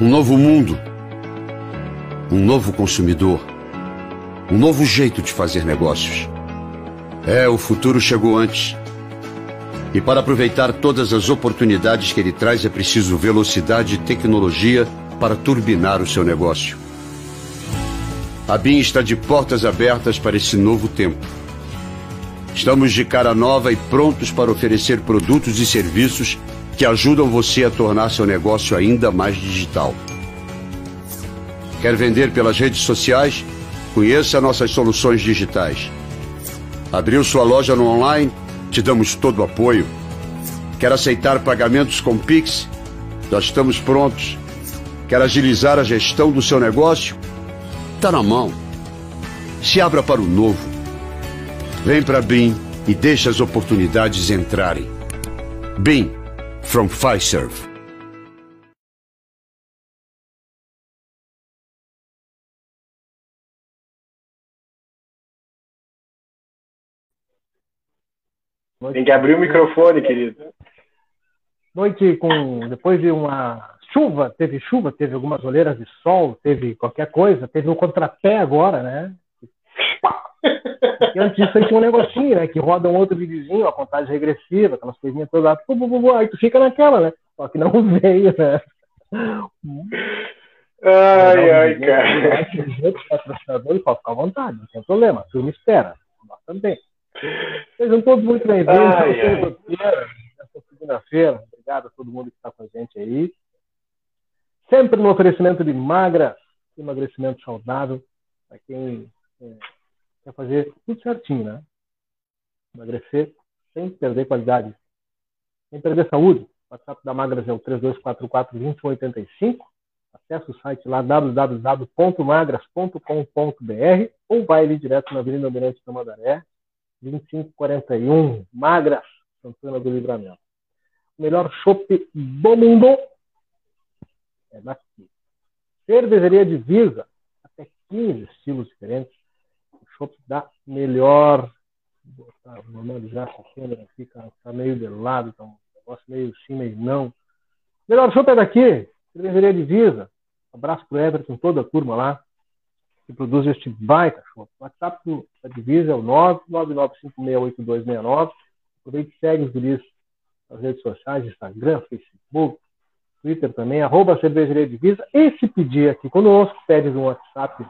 Um novo mundo. Um novo consumidor. Um novo jeito de fazer negócios. É, o futuro chegou antes. E para aproveitar todas as oportunidades que ele traz é preciso velocidade e tecnologia para turbinar o seu negócio. A BIM está de portas abertas para esse novo tempo. Estamos de cara nova e prontos para oferecer produtos e serviços que ajudam você a tornar seu negócio ainda mais digital. Quer vender pelas redes sociais? Conheça nossas soluções digitais. Abriu sua loja no online? Te damos todo o apoio. Quer aceitar pagamentos com Pix? Nós estamos prontos. Quer agilizar a gestão do seu negócio? Está na mão. Se abra para o novo. Vem para BIM e deixe as oportunidades entrarem. BIM, from Fiserv. Tem que abrir o microfone, querido. Noite com. Depois de uma chuva, teve chuva, teve algumas olheiras de sol, teve qualquer coisa, teve um contrapé agora, né? E antes disso aí tinha um negocinho, né? Que roda um outro videozinho, a contagem regressiva, aquelas coisinhas todas lá, aí tu fica naquela, né? Só que não veio, né? Ai, ai, cara. Outros patrocinadores podem ficar à vontade, não tem problema, a turma espera. Nós também. Sejam todos muito bem-vindos nessa segunda-feira. Obrigado a todo mundo que está com a gente aí. Sempre no oferecimento de magra, emagrecimento saudável, para quem é, quer fazer tudo certinho, né? Emagrecer sem perder qualidade, sem perder saúde. O WhatsApp da Magras é o 3244-2185. Acesse o site lá www.magras.com.br ou vai ali direto na Avenida Almirante da Madaré, 2541, Magras, Santana do Livramento. O melhor chopp do mundo é daqui. Cervejaria Divisa, até 15 estilos diferentes. Da melhor. Vou botar, normalizar essa câmera aqui, cara, tá meio de lado, tá um negócio meio sim, meio não. Melhor chopp é daqui, Cervejaria Divisa. Um abraço pro Everton, toda a turma lá que produz este baita. O WhatsApp da Divisa é o 999568269. Aproveite e segue os guris nas redes sociais, Instagram, Facebook, Twitter também, arroba cervejaria Divisa. E se pedir aqui conosco, pede no WhatsApp.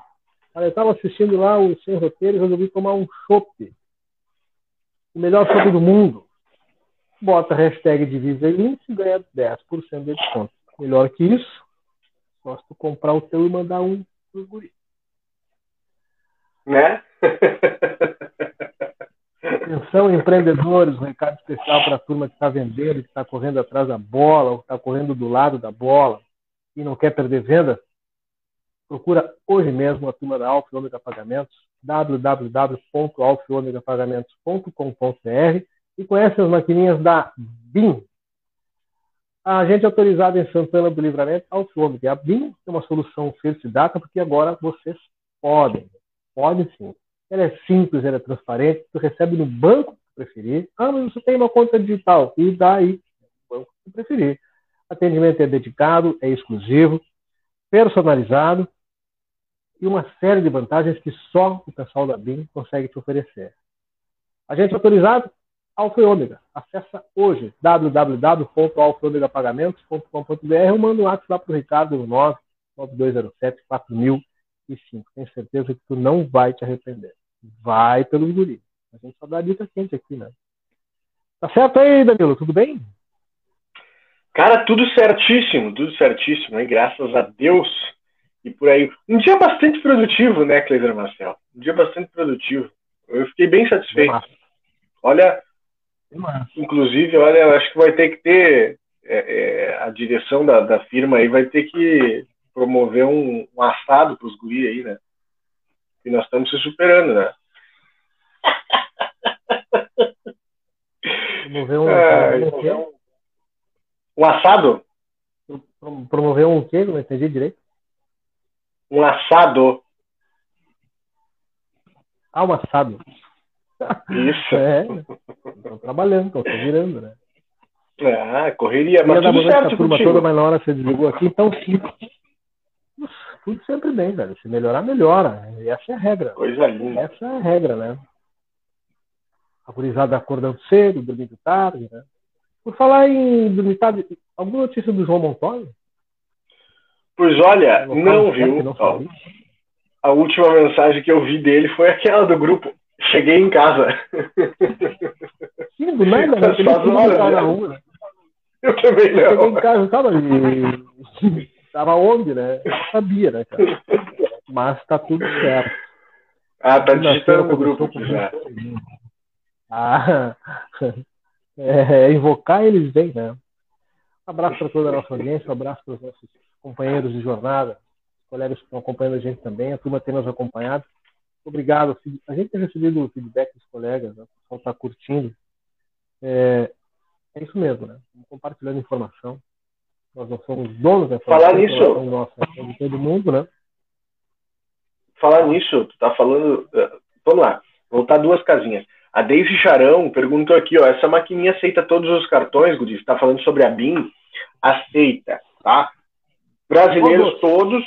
Eu estava assistindo lá o Sem Roteiro e resolvi tomar um chopp. O melhor chopp do mundo. Bota a hashtag Divisa e e ganha 10% de desconto. Melhor que isso, só se tu comprar o teu e mandar um pro guri né? Atenção, empreendedores, um recado especial para a turma que está vendendo, que está correndo atrás da bola, ou está correndo do lado da bola e não quer perder venda. Procura hoje mesmo a turma da Alfa Ômega Pagamentos, www.alfaomegapagamentos.com.br e conhece as maquininhas da BIM. A agente autorizada em Santana do Livramento, Alfa Ômega. A BIM é uma solução First Data, porque agora vocês podem Pode sim. Ela é simples, ela é transparente, tu recebe no banco que preferir. Ah, mas você tem uma conta digital. E daí, no banco que preferir. Atendimento é dedicado, é exclusivo, personalizado e uma série de vantagens que só o pessoal da BIM consegue te oferecer. Agente autorizado, Alfa e Ômega. Acesse hoje www.alfaomegapagamentos.com.br ou manda um WhatsApp lá para o Ricardo no 99207 4000 e cinco. Tenho certeza que tu não vai te arrepender. Vai pelo guri. A gente só dá dica quente aqui, né? Tá certo aí, Danilo? Tudo bem? Cara, tudo certíssimo, tudo certíssimo, hein? Graças a Deus. E por aí. Um dia bastante produtivo, né, Cleiser Marcel? Um dia bastante produtivo. Eu fiquei bem satisfeito. Nossa. Olha, Nossa. inclusive, olha, eu acho que vai ter que ter é, é, a direção da, da firma aí vai ter que promover um, um assado para os guri aí, né? E nós estamos se superando, né? Promover um, é, um, um assado? Promover um quê? Não entendi direito. Um assado. Ah, um assado. Isso. é, estão trabalhando, se virando, né? Ah, correria, mas tudo certo a turma toda, mas na hora você desligou aqui, então sim. tudo sempre bem, velho. Se melhorar, melhora. E essa é a regra. Coisa linda. Essa é a regra, né? A gurizada acordando cedo, dormindo tarde, né? Por falar em dormir tarde, alguma notícia do João Montoya? Pois olha, não viu. Não a última mensagem que eu vi dele foi aquela do grupo. Cheguei em casa. Sim, do nada, né? Ele na né? rua, né? Eu também não. Cheguei em casa, tava, tava onde, né? Eu sabia, né, cara? Mas tá tudo certo. Ah, tá digitando no grupo aqui já. Ah, é, invocar eles vêm, né? Um abraço para toda a nossa audiência, um abraço para os nossos companheiros de jornada, colegas que estão acompanhando a gente também, a turma tem nos acompanhado. Obrigado. A gente tem recebido o feedback dos colegas, né? o pessoal está curtindo. É, é, isso mesmo, né? compartilhando informação. Nós não somos donos da informação. Falar nisso. Nossa, é de todo mundo, né? Falar nisso, tu tá falando. Eh, vamos lá, voltar duas casinhas. A Daisy Charão perguntou aqui, ó, essa maquininha aceita todos os cartões, Gudi? Está falando sobre a BIM? Aceita, tá? Brasileiros todos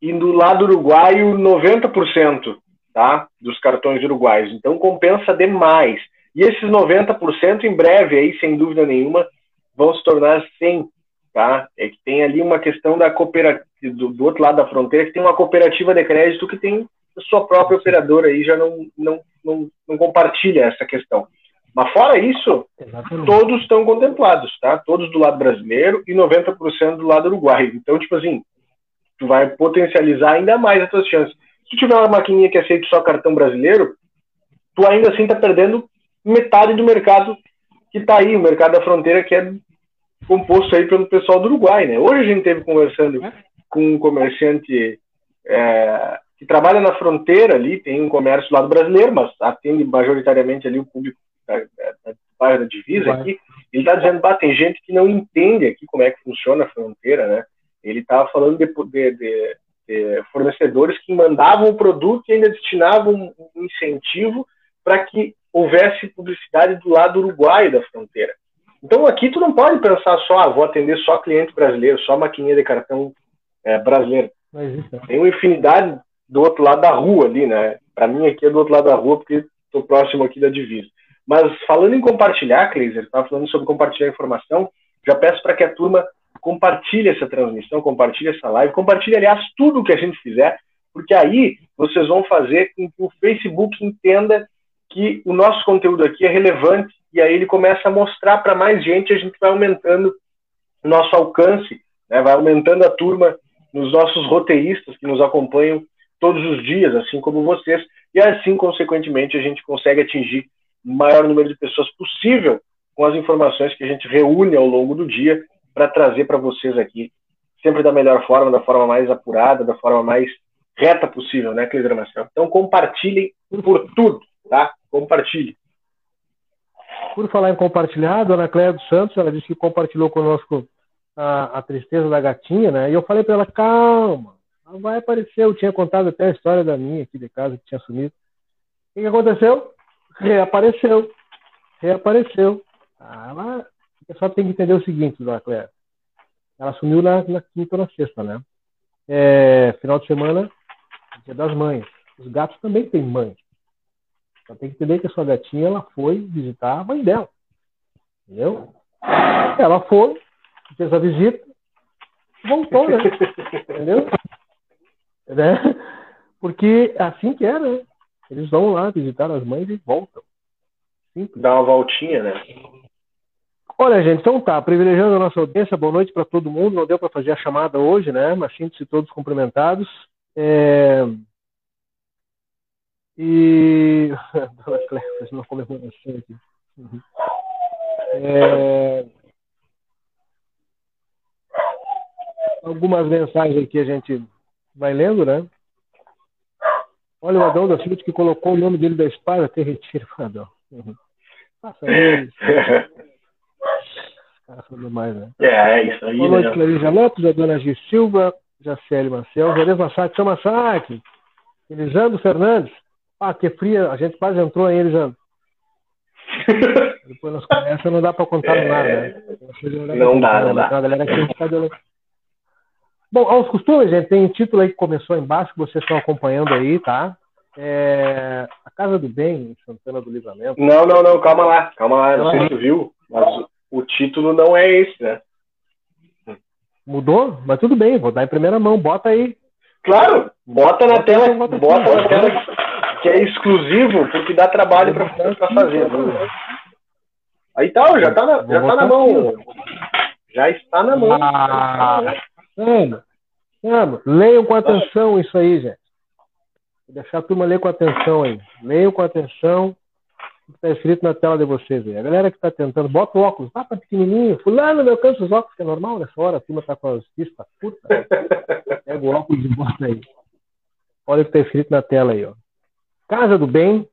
e do lado uruguaio 90%, tá? Dos cartões uruguaios. Então compensa demais. E esses 90% em breve aí, sem dúvida nenhuma, vão se tornar 100, tá? É que tem ali uma questão da cooperativa do, do outro lado da fronteira que tem uma cooperativa de crédito que tem a sua própria operadora aí já não não, não, não compartilha essa questão. Mas fora isso, Exatamente. todos estão contemplados, tá? Todos do lado brasileiro e 90% do lado uruguaio. Então, tipo assim, tu vai potencializar ainda mais as tuas chances. Se tu tiver uma maquininha que aceita só cartão brasileiro, tu ainda assim tá perdendo metade do mercado que tá aí, o mercado da fronteira que é composto aí pelo pessoal do Uruguai, né? Hoje a gente teve conversando é. com um comerciante é, que trabalha na fronteira ali, tem um comércio lá do brasileiro, mas atende majoritariamente ali o público bairro da divisa aqui, ele está dizendo, bah, tem gente que não entende aqui como é que funciona a fronteira, né? Ele estava falando de, de, de, de, fornecedores que mandavam o produto e ainda destinavam um incentivo para que houvesse publicidade do lado uruguaio da fronteira. Então aqui tu não pode pensar só, ah, vou atender só cliente brasileiro, só maquininha de cartão é, brasileiro. Tem uma infinidade do outro lado da rua ali, né? Para mim aqui é do outro lado da rua porque estou próximo aqui da divisa. Mas falando em compartilhar, Kleiser, estava falando sobre compartilhar informação, já peço para que a turma compartilhe essa transmissão, compartilhe essa live, compartilhe, aliás, tudo o que a gente fizer, porque aí vocês vão fazer com que o Facebook entenda que o nosso conteúdo aqui é relevante e aí ele começa a mostrar para mais gente, a gente vai aumentando nosso alcance, né? vai aumentando a turma nos nossos roteiristas que nos acompanham todos os dias, assim como vocês, e assim, consequentemente, a gente consegue atingir maior número de pessoas possível com as informações que a gente reúne ao longo do dia para trazer para vocês aqui, sempre da melhor forma, da forma mais apurada, da forma mais reta possível, né, Cleiser Marcel? Então compartilhem por tudo, tá? Compartilhe. Por falar em compartilhar, a dona Cléia dos Santos, ela disse que compartilhou conosco a, a tristeza da gatinha, né? E eu falei para ela, calma, não vai aparecer. Eu tinha contado até a história da minha aqui de casa que tinha sumido. O que aconteceu? Reapareceu. Reapareceu. Ah, ela, o pessoal tem que entender o seguinte, dona Cléia. Ela sumiu na, na quinta ou na sexta, né? É, final de semana, dia das mães. Os gatos também têm mãe. Só tem que entender que a sua gatinha ela foi visitar a mãe dela. Entendeu? Ela foi, fez a visita, voltou, né? Entendeu? Né? Porque é assim que é, né? Eles vão lá visitar as mães e voltam. Simples. Dá uma voltinha, né? Olha, gente, então tá, privilegiando a nossa audiência, boa noite para todo mundo. Não deu para fazer a chamada hoje, né? Mas sinto-se todos cumprimentados. É... E. Dona Cléia fez uma comemoração aqui. Uhum. É... Algumas mensagens aqui a gente vai lendo, né? Olha o Adão da Silva que colocou o nome dele da espada, até retiro o Adão. Uhum. Faça isso. Cara, foi demais, né? É, é isso aí. Boa noite, né? Lopes, a dona G. Silva, Jaceli Marcel, Jerez Massacre, seu Massacre, Elisandro Fernandes. Ah, que fria, a gente quase entrou aí, Elisandro. Depois nós começa, não dá para contar é... nada, né? Não dá, não dá. A galera aqui está Bom, aos costumes, gente, tem um título aí que começou embaixo, que vocês estão acompanhando aí, tá? É... A Casa do Bem, em Santana do Livramento. Não, não, não, calma lá, calma lá, não sei se tu viu, mas o título não é esse, né? Mudou? Mas tudo bem, vou dar em primeira mão, bota aí. Claro, bota na tela, bota na tela que é exclusivo, porque dá trabalho para fazer. Né? Aí tá, já tá na, já tá na mão. Já está na mão. Ah, vamos, vamos. Leiam com atenção isso aí, gente. Vou deixar a turma ler com atenção aí. Leiam com atenção o que está escrito na tela de vocês aí. A galera que está tentando, bota o óculos, tá, tá pequenininho. Fulano, meu alcança os óculos, que é normal nessa hora. A turma está com as pistas curtas. Pega o óculos e bota aí. Olha o que está escrito na tela aí, ó. Casa do Bem,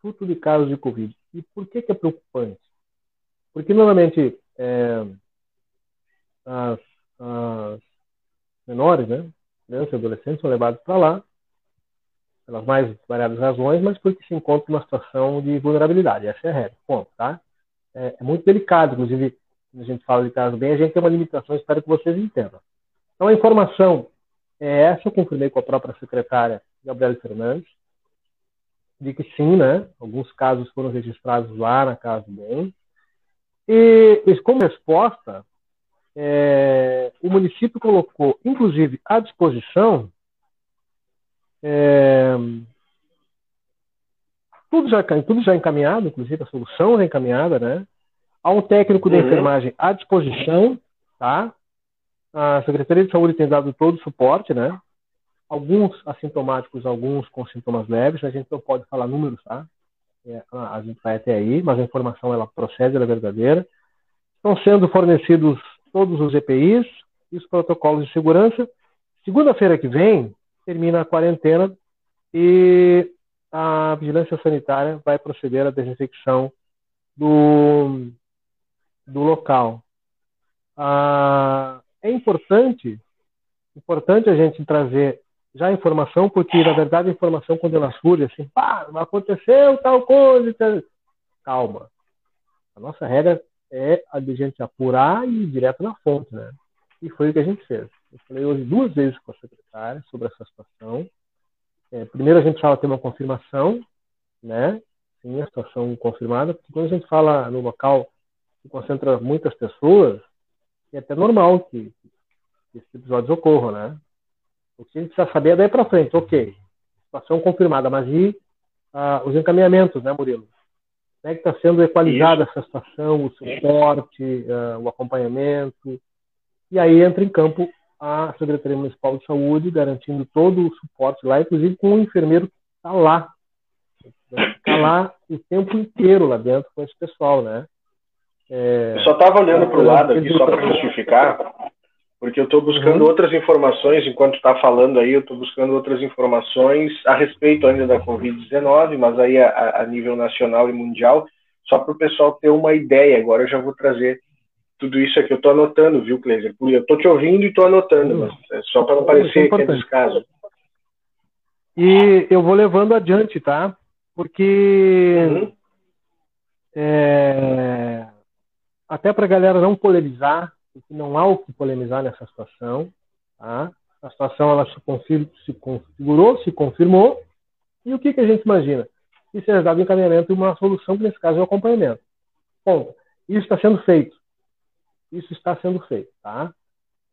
fruto de casos de Covid. E por que, que é preocupante? Porque, normalmente, é, as, as, menores, né, crianças e adolescentes, são levados para lá, pelas mais variadas razões, mas porque se encontra numa situação de vulnerabilidade. Essa é a regra. Ponto, tá? É, é muito delicado, inclusive, quando a gente fala de caso bem, a gente tem uma limitação, espero que vocês entendam. Então, a informação é essa, eu confirmei com a própria secretária Gabriela Fernandes, de que sim, né? Alguns casos foram registrados lá na Casa Bem. E, e como resposta, é, o município colocou, inclusive, à disposição é, tudo, já, tudo já encaminhado, inclusive a solução já encaminhada, né? Há um técnico de uhum. enfermagem à disposição, tá? A Secretaria de Saúde tem dado todo o suporte, né? alguns assintomáticos, alguns com sintomas leves, a gente não pode falar números, tá? É, a gente vai até aí, mas a informação ela procede, ela é verdadeira. Estão sendo fornecidos todos os EPIs e os protocolos de segurança. Segunda-feira que vem termina a quarentena e a vigilância sanitária vai proceder à desinfecção do, do local. Ah, é importante, importante a gente trazer já a informação, porque na verdade a informação quando ela surge assim, pá, aconteceu tal coisa, tal... calma. A nossa regra é a de gente apurar e ir direto na fonte, né? E foi o que a gente fez. Eu falei hoje duas vezes com a secretária sobre essa situação. É, primeiro a gente precisava ter uma confirmação, né? Sim, a situação confirmada, porque quando a gente fala no local que concentra muitas pessoas, é até normal que, que esses episódios ocorram, né? O que a gente precisa saber é daí para frente, ok, situação confirmada, mas e uh, os encaminhamentos, né, Murilo? Como é que está sendo equalizada essa situação, o suporte, uh, o acompanhamento? E aí entra em campo a Secretaria Municipal de Saúde, garantindo todo o suporte lá, inclusive com o enfermeiro que está lá. Está lá o tempo inteiro lá dentro com esse pessoal, né? É, eu só estava olhando para o lado aqui, só para justificar, porque eu estou buscando uhum. outras informações, enquanto está falando aí, eu estou buscando outras informações a respeito ainda da Covid-19, mas aí a, a, nível nacional e mundial, só para o pessoal ter uma ideia. Agora eu já vou trazer tudo isso aqui. Eu estou anotando, viu, Cleiser? Eu estou te ouvindo e estou anotando, uhum. mas é só para não parecer que é descaso. E eu vou levando adiante, tá? Porque uhum. é, até para a galera não polemizar, porque não há o que polemizar nessa situação. Tá? A situação ela se, confir, se configurou, se confirmou, e o que, que a gente imagina? Que seja dado encaminhamento e uma solução, que nesse caso é o acompanhamento. Ponto. Isso está sendo feito. Isso está sendo feito, tá?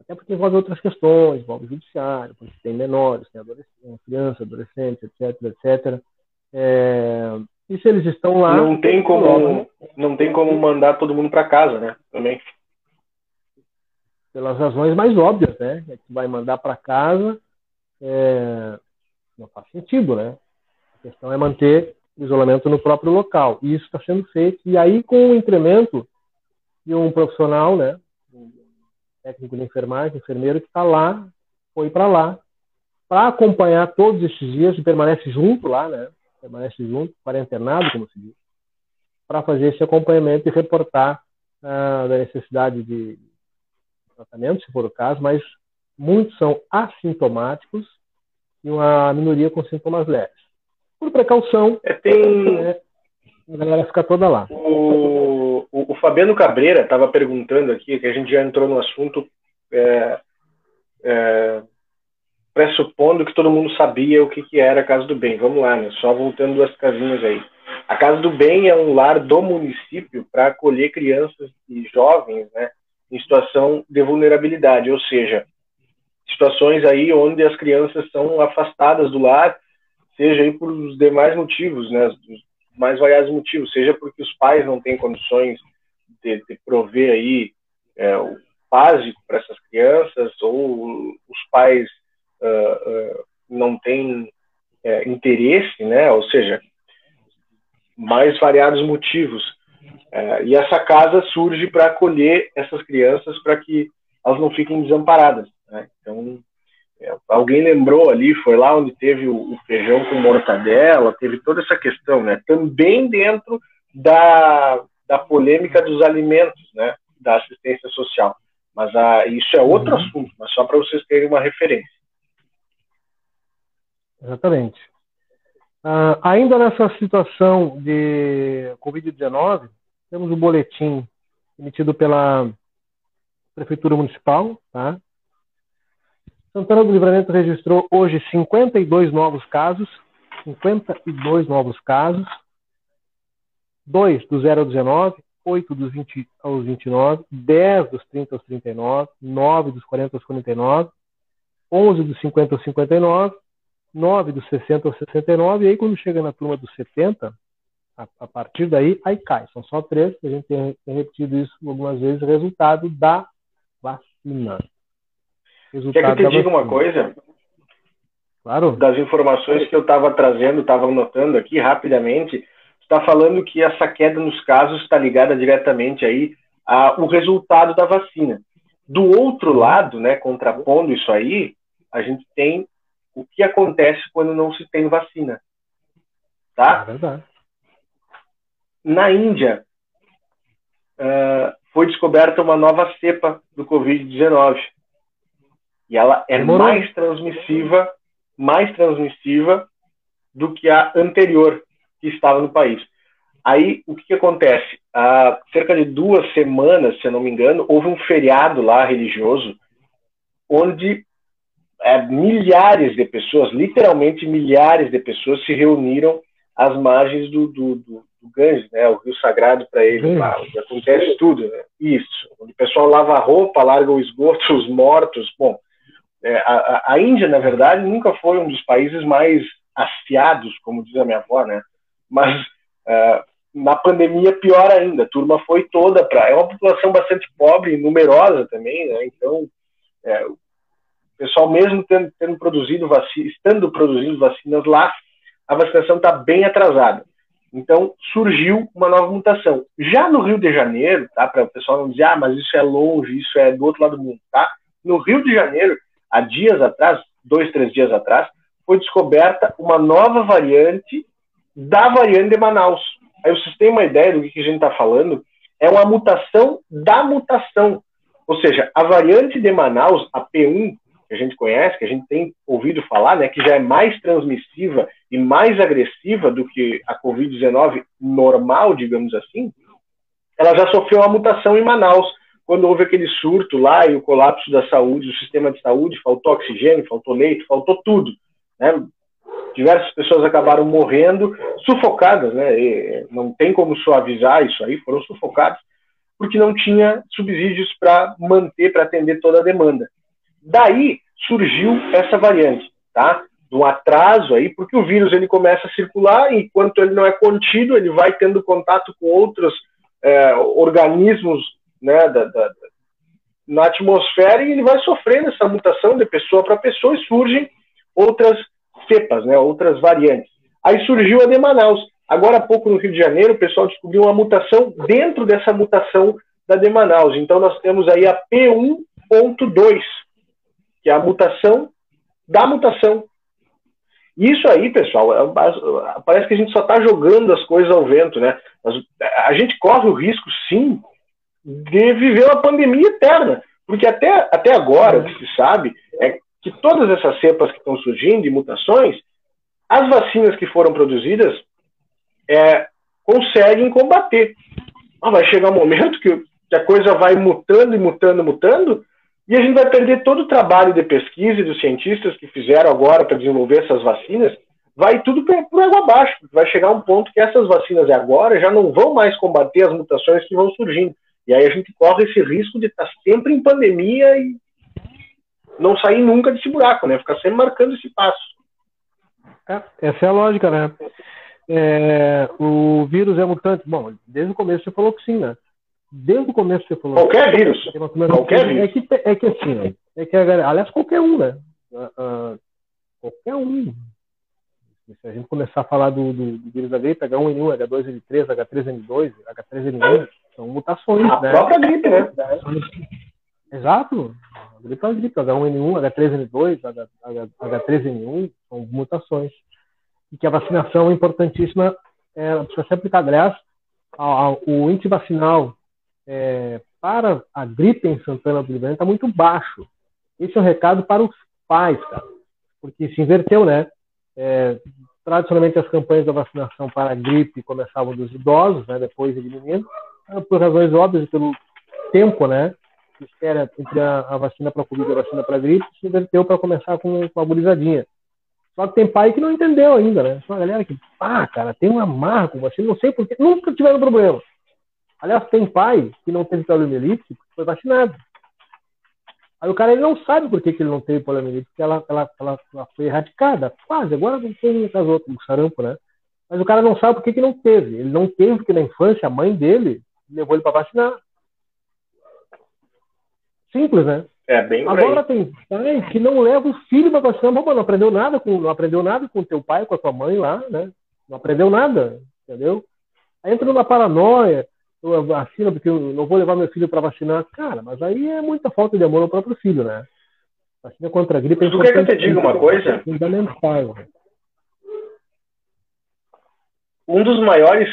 Até porque envolve outras questões, envolve o judiciário, porque tem menores, tem adolescente, criança, adolescente, etc, etc. É... E se eles estão lá... Não tem como, não tem como mandar todo mundo para casa, né? Também pelas razões mais óbvias, né? É que vai mandar para casa é, não faz sentido, né? A questão é manter o isolamento no próprio local. E isso está sendo feito. E aí, com o incremento de um profissional, né? Um técnico de enfermagem, enfermeiro, que está lá, foi para lá, para acompanhar todos esses dias e permanece junto lá, né? Permanece junto, quarentenado, como se diz, para fazer esse acompanhamento e reportar ah, da necessidade de tratamento, se for o caso, mas muitos são assintomáticos e uma minoria com sintomas leves. Por precaução, é, tem... É, a galera fica toda lá. O, o, o Fabiano Cabreira estava perguntando aqui, que a gente já entrou no assunto, é, é, pressupondo que todo mundo sabia o que, que era a Casa do Bem. Vamos lá, né? Só voltando duas casinhas aí. A Casa do Bem é um lar do município para acolher crianças e jovens, né, em situação de vulnerabilidade, ou seja, situações aí onde as crianças são afastadas do lar, seja aí por os demais motivos, né, os mais variados motivos, seja porque os pais não têm condições de, de prover aí é, o básico para essas crianças, ou os pais uh, uh, não têm é, interesse, né, ou seja, mais variados motivos. É, e essa casa surge para acolher essas crianças para que elas não fiquem desamparadas. Né? Então, é, alguém lembrou ali, foi lá onde teve o, o, feijão com mortadela, teve toda essa questão, né? Também dentro da, da polêmica dos alimentos, né? Da assistência social. Mas ah, isso é outro uhum. assunto, mas só para vocês terem uma referência. Exatamente. Uh, ainda nessa situação de Covid-19, temos o um boletim emitido pela Prefeitura Municipal. Tá? Santana do Livramento registrou hoje 52 novos casos, 52 novos casos, 2 do 0 ao 19, 8 dos 20 aos 29, 10 dos 30 aos 39, 9 dos 40 aos 49, 11 dos 50 aos 59, 9 dos 60 aos 69, e aí quando chega na turma dos 70, a, a partir daí, aí cai. São só três, a gente tem, tem repetido isso algumas vezes, resultado da vacina. Resultado Quer que eu te diga uma coisa? Claro. Das informações que eu estava trazendo, estava anotando aqui rapidamente, está falando que essa queda nos casos está ligada diretamente aí ao resultado da vacina. Do outro lado, né, contrapondo isso aí, a gente tem o que acontece quando não se tem vacina. Tá? É verdade. Na Índia, uh, foi descoberta uma nova cepa do Covid-19. E ela é Demorou. mais transmissiva, mais transmissiva do que a anterior que estava no país. Aí, o que, que acontece? Há cerca de duas semanas, se eu não me engano, houve um feriado lá religioso, onde é, milhares de pessoas, literalmente milhares de pessoas se reuniram às margens do, do, do, do Ganges, né, o rio sagrado para eles lá, onde acontece tudo, né? isso, onde o pessoal lava a roupa, larga o esgoto, os mortos, bom, é, a, a Índia, na verdade, nunca foi um dos países mais afiados, como diz a minha avó, né, mas uh, na pandemia pior ainda, a turma foi toda para, é uma população bastante pobre e numerosa também, né, então é, o pessoal mesmo tendo, tendo produzido vacina, estando produzindo vacinas lá, a vacinação está bem atrasada. Então surgiu uma nova mutação. Já no Rio de Janeiro, tá? Para o pessoal não dizer, ah, mas isso é longe, isso é do outro lado do mundo, tá? No Rio de Janeiro, há dias atrás, dois, três dias atrás, foi descoberta uma nova variante da variante de Manaus. Aí vocês têm uma ideia do que a gente está falando? É uma mutação da mutação. Ou seja, a variante de Manaus, a P1, que a gente conhece, que a gente tem ouvido falar, né, que já é mais transmissiva e mais agressiva do que a Covid-19 normal, digamos assim, ela já sofreu uma mutação em Manaus, quando houve aquele surto lá e o colapso da saúde, do sistema de saúde, faltou oxigênio, faltou leito, faltou tudo. Né? Diversas pessoas acabaram morrendo, sufocadas, né? E não tem como suavizar isso aí, foram sufocadas, porque não tinha subsídios para manter, para atender toda a demanda. Daí surgiu essa variante, tá? Do atraso aí, porque o vírus ele começa a circular, e enquanto ele não é contido, ele vai tendo contato com outros é, organismos né, da, da, na atmosfera e ele vai sofrendo essa mutação de pessoa para pessoa e surgem outras cepas, né, outras variantes. Aí surgiu a de Manaus. Agora há pouco no Rio de Janeiro, o pessoal descobriu uma mutação dentro dessa mutação da de Manaus. Então nós temos aí a P1.2, que é a mutação da mutação. Isso aí, pessoal, é, parece que a gente só está jogando as coisas ao vento, né? A gente corre o risco, sim, de viver uma pandemia eterna. Porque até, até agora, o que se sabe é que todas essas cepas que estão surgindo de mutações, as vacinas que foram produzidas é, conseguem combater. Mas vai chegar um momento que a coisa vai mutando e mutando, mutando, E a gente vai perder todo o trabalho de pesquisa dos cientistas que fizeram agora para desenvolver essas vacinas. Vai tudo por água abaixo. Vai chegar um ponto que essas vacinas agora já não vão mais combater as mutações que vão surgindo. E aí a gente corre esse risco de estar sempre em pandemia e não sair nunca desse buraco, né? Ficar sempre marcando esse passo. É, essa é a lógica, né? É, o vírus é mutante. Bom, desde o começo você falou que sim, né? Desde o começo você falou. Qualquer vírus. Qualquer vírus. É que, é que assim, é que, aliás, qualquer um, né? Uh, uh, qualquer um. Se a gente começar a falar do, do, do vírus da gripe, H1N1, H2N3, H3N2, H3N1, são mutações, a né? A própria gripe, né? Exato. A gripe é a gripe, H1N1, H3N2, H3N1, são mutações. E que a vacinação é importantíssima, é, precisa ser aplicada. Aliás, o índice vacinal é, para a gripe em Santana do Livramento está muito baixo. Esse é um recado para os pais, cara, porque se inverteu, né? É, tradicionalmente as campanhas da vacinação para a gripe começavam dos idosos, né? Depois de meninos, por razões óbvias, pelo tempo, né? Que espera entre a, a vacina para a Covid e a vacina para a gripe, se inverteu para começar com, com a burizadinha. Só que tem pai que não entendeu ainda, né? Tem uma galera que, ah, cara, tem uma marca com vacina, não sei porquê, nunca tiveram problema. Aliás, tem pai que não teve poliomielite porque foi vacinado. Aí o cara ele não sabe por que, que ele não teve poliomielite, porque ela, ela, ela, ela foi erradicada. Quase, agora não tem muitas outras, o sarampo, né? Mas o cara não sabe por que, que não teve. Ele não teve porque na infância a mãe dele levou ele para vacinar. Simples, né? É bem Agora tem pai que não leva o filho para vacinar. Bom, não aprendeu nada com, não aprendeu nada com teu pai, com a tua mãe lá, né? Não aprendeu nada, entendeu? Aí entra numa paranoia eu vacino porque eu não vou levar meu filho para vacinar. Cara, mas aí é muita falta de amor ao próprio filho, né? Vacina contra a gripe é importante. Quer que eu te diga uma coisa? É fundamental. Um dos maiores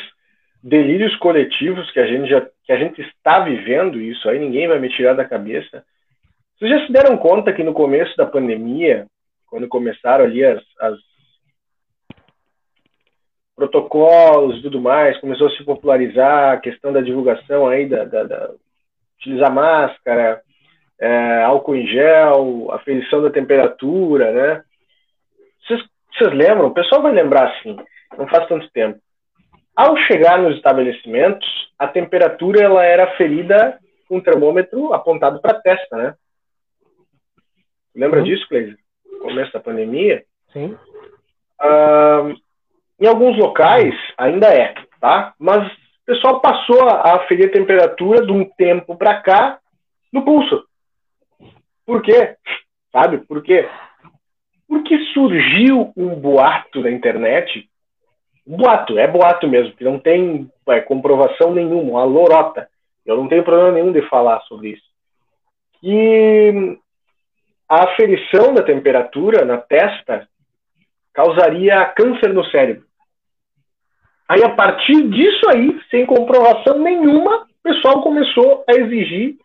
delírios coletivos que a gente já que a gente está vivendo isso aí ninguém vai me tirar da cabeça. Vocês já se deram conta que no começo da pandemia, quando começaram ali as, as protocolos e tudo mais, começou a se popularizar a questão da divulgação aí, da, da, da utilizar máscara, é, álcool em gel, aferição da temperatura, né? Vocês, vocês lembram? O pessoal vai lembrar assim, não faz tanto tempo. Ao chegar nos estabelecimentos, a temperatura ela era aferida com um termômetro apontado para a testa, né? Lembra uhum. disso, Cleide? Começo da pandemia? Sim. Uh, em alguns locais ainda é, tá? Mas o pessoal passou a aferir a temperatura de um tempo para cá no pulso. Por quê? Sabe? Por quê? Porque surgiu um boato na internet. Boato, é boato mesmo, que não tem é, comprovação nenhuma, uma lorota. Eu não tenho problema nenhum de falar sobre isso. E a aferição da temperatura na testa causaria câncer no cérebro. Aí, a partir disso aí, sem comprovação nenhuma, o pessoal começou a exigir,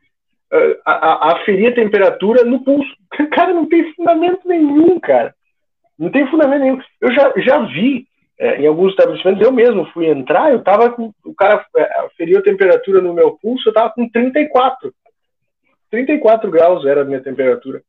uh, a, a, aferir a temperatura no pulso. Cara, não tem fundamento nenhum, cara. Não tem fundamento nenhum. Eu já, já vi é, em alguns estabelecimentos, eu mesmo fui entrar, eu tava com. O cara é, aferiu a temperatura no meu pulso, eu tava com 34. 34 graus era a minha temperatura.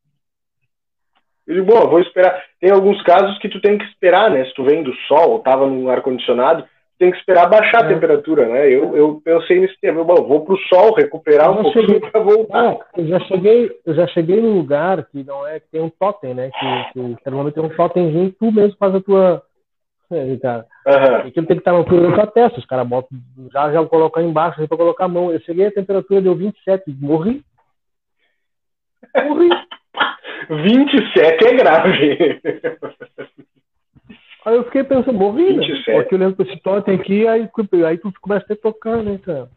Eu digo, bom, vou esperar. Tem alguns casos que tu tem que esperar, né? Se tu vem do sol, ou tava no ar-condicionado, tem que esperar baixar é. a temperatura, né? Eu, eu pensei nesse tempo, bom, vou para o sol, recuperar um pouquinho para voltar. Eu já cheguei, eu já cheguei num lugar que não é que tem um totem, né? Que, que termômetro tem um totemzinho, tu mesmo faz a tua. É, cara. Uhum. Aquilo tem que estar na altura da tua testa. Os caras botam, já já colocar embaixo para colocar a mão. Eu cheguei, a temperatura deu 27, morri. Morri. 27 é grave. Aí eu fiquei pensando, morri, né? Aqui olhando pra esse totem aqui, aí, aí tu começa a tocar, né, cara?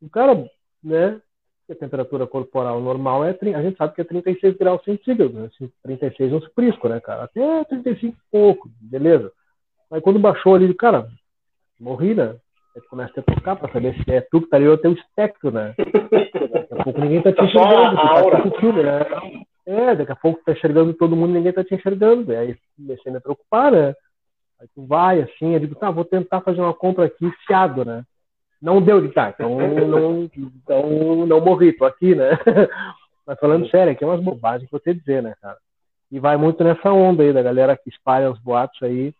O cara, né? A temperatura corporal normal é, a gente sabe que é 36 graus centígrados, né? 36 é um prisco, né, cara? Até 35 e pouco, beleza. Aí quando baixou ali, cara, morri, né? Aí tu começa a tocar pra saber se é tu que tá ali ou é teu espectro, né? Daqui a pouco ninguém tá te tá enxergando, tu tá com o filme, né? É, daqui a pouco tá enxergando todo mundo ninguém tá te enxergando. Aí comecei a me preocupar, né? Aí tu vai assim, eu digo, tá, vou tentar fazer uma compra aqui fiado, né? Não deu de tá, então não, então não morri, tô aqui, né? Mas falando sério, aqui é umas bobagens que você dizer, né, cara? E vai muito nessa onda aí da galera que espalha os boatos aí,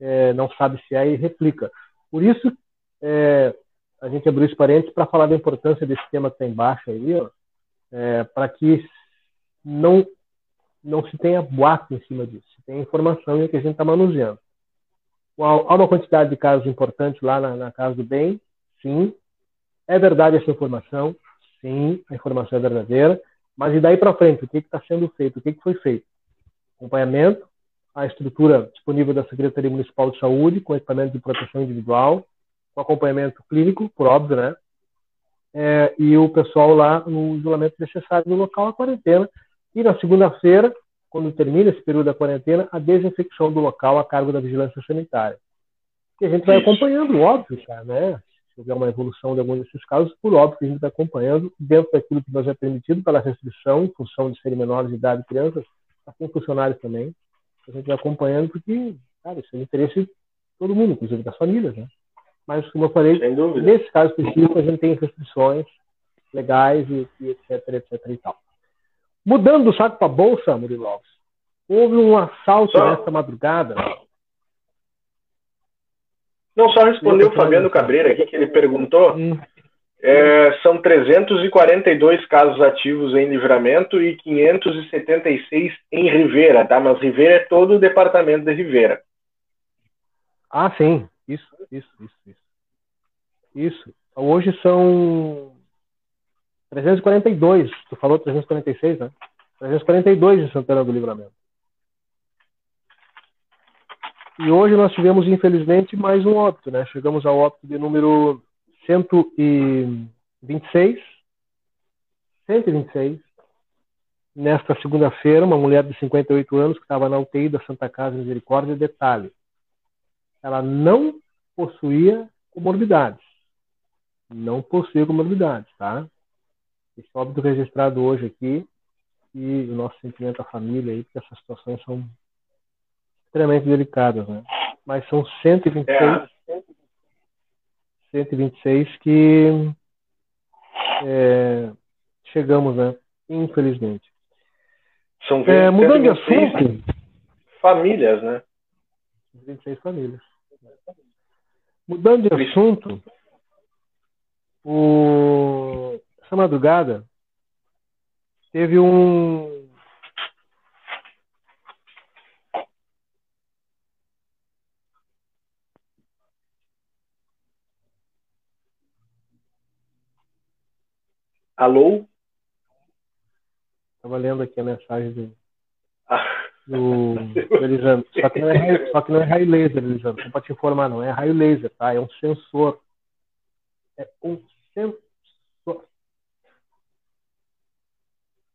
é, não sabe se é e replica. Por isso, é, a gente abriu esse parênteses para falar da importância desse tema que está embaixo aí, ó, é, para que não, não se tenha boato em cima disso, se tenha informação e que a gente está manuseando. Há uma quantidade de casos importantes lá na, na Casa do Bem, sim. É verdade essa informação, sim, a informação é verdadeira. Mas e daí para frente, o que está sendo feito? O que, que foi feito? Acompanhamento, a estrutura disponível da Secretaria Municipal de Saúde, com equipamento de proteção individual, com acompanhamento clínico, por óbvio, né? É, e o pessoal lá no isolamento necessário no local, a quarentena. E na segunda-feira, quando termina esse período da quarentena, a desinfecção do local a cargo da vigilância sanitária. Que a gente vai Isso. acompanhando, óbvio, cara, né? Se houver uma evolução de algum desses casos, por óbvio que a gente vai acompanhando dentro daquilo que nós é permitido pela restrição, em função de serem menores de idade crianças, assim funcionários também. A gente vai acompanhando porque, cara, isso é interesse de todo mundo, inclusive das famílias, né? Mas, como eu falei, nesse caso específico, a gente tem restrições legais e, e etc, etc e tal. Mudando o saco para a bolsa, Murilo Alves, houve um assalto só... nesta madrugada. Não, só respondeu o Fabiano Cabreira aqui, que ele perguntou. Hum. É, são 342 casos ativos em Livramento e 576 em Rivera, tá? Mas Rivera é todo o departamento de Rivera. Ah, sim. Isso, isso, isso, isso. Isso. Hoje são 342. Tu falou 346, né? 342 em Santana do Livramento. E hoje nós tivemos, infelizmente, mais um óbito, né? Chegamos ao óbito de número 126. 126. Nesta segunda-feira, uma mulher de 58 anos que estava na UTI da Santa Casa Misericórdia, detalhe, ela não possuía comorbidades. Não possuía comorbidades, tá? Esse óbito registrado hoje aqui e o nosso sentimento à família aí, porque essas situações são extremamente delicadas, né? Mas são 126, é. 126 que é, chegamos, né? Infelizmente. São 20, é, mudando de assunto. Famílias, né? 26 famílias. Mudando de assunto, o essa madrugada teve um Alô? Estava lendo aqui a mensagem do, ah. do, do Elisandro. Só que, não é raio, só que não é raio laser, Elisandro. Não pode te informar, não. É raio laser, tá? É um sensor. É um sensor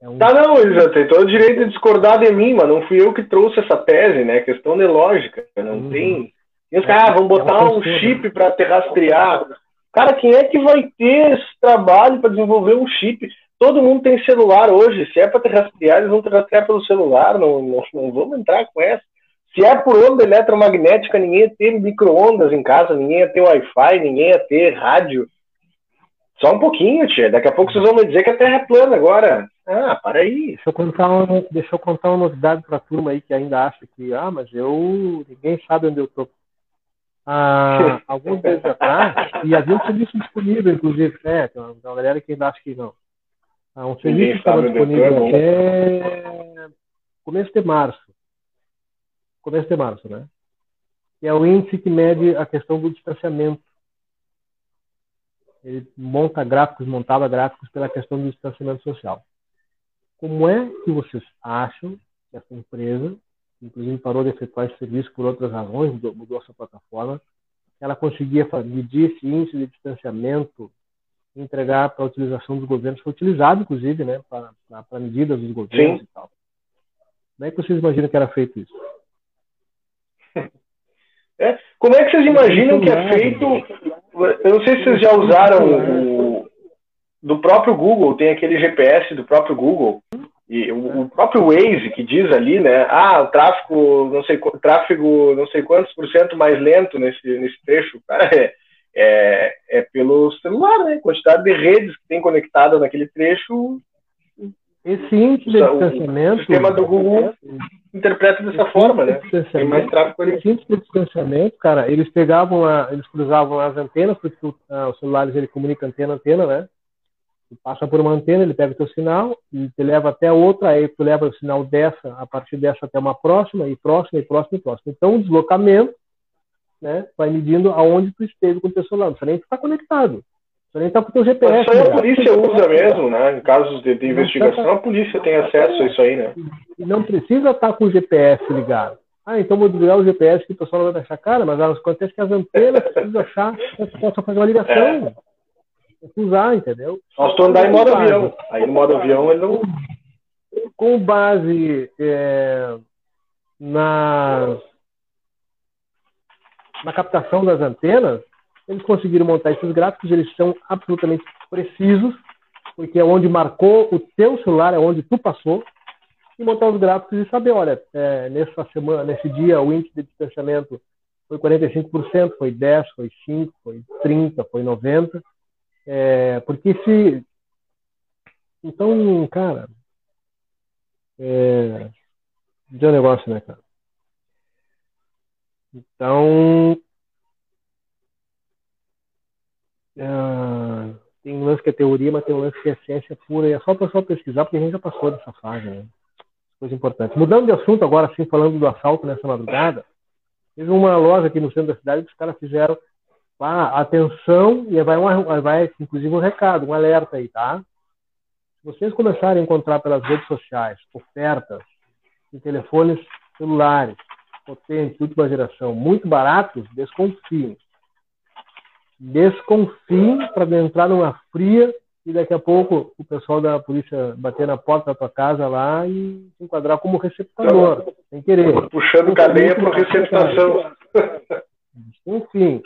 É um... Tá, não, Elisa, tem todo o direito de discordar de mim, mas não fui eu que trouxe essa tese, né? Questão de lógica. Não uhum. tem. E os caras, ah, botar é um chip para te rastrear. Cara, quem é que vai ter esse trabalho para desenvolver um chip? Todo mundo tem celular hoje. Se é para te rastrear, eles vão te rastrear pelo celular. Não, não, não vamos entrar com essa. Se é por onda eletromagnética, ninguém ia ter micro-ondas em casa, ninguém ia ter Wi-Fi, ninguém ia ter rádio. Só um pouquinho, tia. Daqui a pouco vocês vão me dizer que a Terra é plana agora. Ah, para aí. Deixa eu contar uma, deixa eu contar uma novidade para a turma aí que ainda acha que, ah, mas eu. ninguém sabe onde eu tô. Ah, alguns meses atrás, e havia um serviço disponível, inclusive, né? Tem uma, galera que ainda acha que não. Ah, um serviço que estava disponível até começo de março. Começo de março, né? Que é o índice que mede a questão do distanciamento ele monta gráficos, montava gráficos pela questão do distanciamento social. Como é que vocês acham que essa empresa, inclusive parou de efetuar esse serviço por outras razões, mudou, mudou a sua plataforma, ela conseguia medir esse índice de distanciamento e entregar para a utilização dos governos, foi utilizado, inclusive, né, para medidas dos governos Sim. e tal. Como é que vocês imaginam que era feito isso? É, como é que vocês imaginam que é feito eu não sei se vocês já usaram o do próprio Google, tem aquele GPS do próprio Google. E o, próprio Waze que diz ali, né? Ah, o tráfego, não sei, tráfego, não sei quantos por cento mais lento nesse, nesse trecho. Cara, é, é, é pelo celular, né? Quantidade de redes que tem conectadas naquele trecho Esse índice de distanciamento. O sistema do Google interpreta dessa forma, né? Tem mais tráfego ali. Esse índice de distanciamento, cara, eles pegavam, a, eles cruzavam as antenas, porque ah, os celulares ele comunica antena antena, né? Tu passa por uma antena, ele pega o teu sinal e te leva até outra, aí tu leva o sinal dessa, a partir dessa até uma próxima, e próxima, e próxima, e próxima. Então, o deslocamento né, vai medindo aonde tu esteve com o teu celular. Precisa nem estar conectado. Você nem está com o teu GPS. Mas isso aí a polícia usa mesmo, né? Em casos de, de investigação, a polícia tem acesso a isso aí, né? Não precisa estar com o GPS ligado. Ah, então vou desligar o GPS que o pessoal não vai achar cara, mas acontece que as antenas precisam achar que possa fazer uma ligação. É. Usar, entendeu? Nós andando em modo avião. Aí no modo avião ele não. Com base é, na, na captação das antenas, eles conseguiram montar esses gráficos, eles são absolutamente precisos, porque é onde marcou o teu celular, é onde tu passou, e montar os gráficos e saber, olha, é, nessa semana, nesse dia, o índice de distanciamento foi 45%, foi 10%, foi 5%, foi 30%, foi 90%. É, porque se. Então, cara. É, de um negócio, né, cara? Então, Uh, tem um lance que é teoria, mas tem um lance que é ciência pura. E é só o pessoal pesquisar, porque a gente já passou dessa fase, né? Coisa importante. Mudando de assunto agora, assim, falando do assalto nessa madrugada, teve uma loja aqui no centro da cidade que os caras fizeram ah, atenção, e vai, uma, vai inclusive um recado, um alerta aí, tá? Se vocês começarem a encontrar pelas redes sociais ofertas de telefones celulares potentes, última geração, muito baratos, desconfiem desconfie para entrar numa fria e daqui a pouco o pessoal da polícia bater na porta da tua casa lá e se enquadrar como receptador, então, sem querer. Puxando cadeia para receptação. Enfim,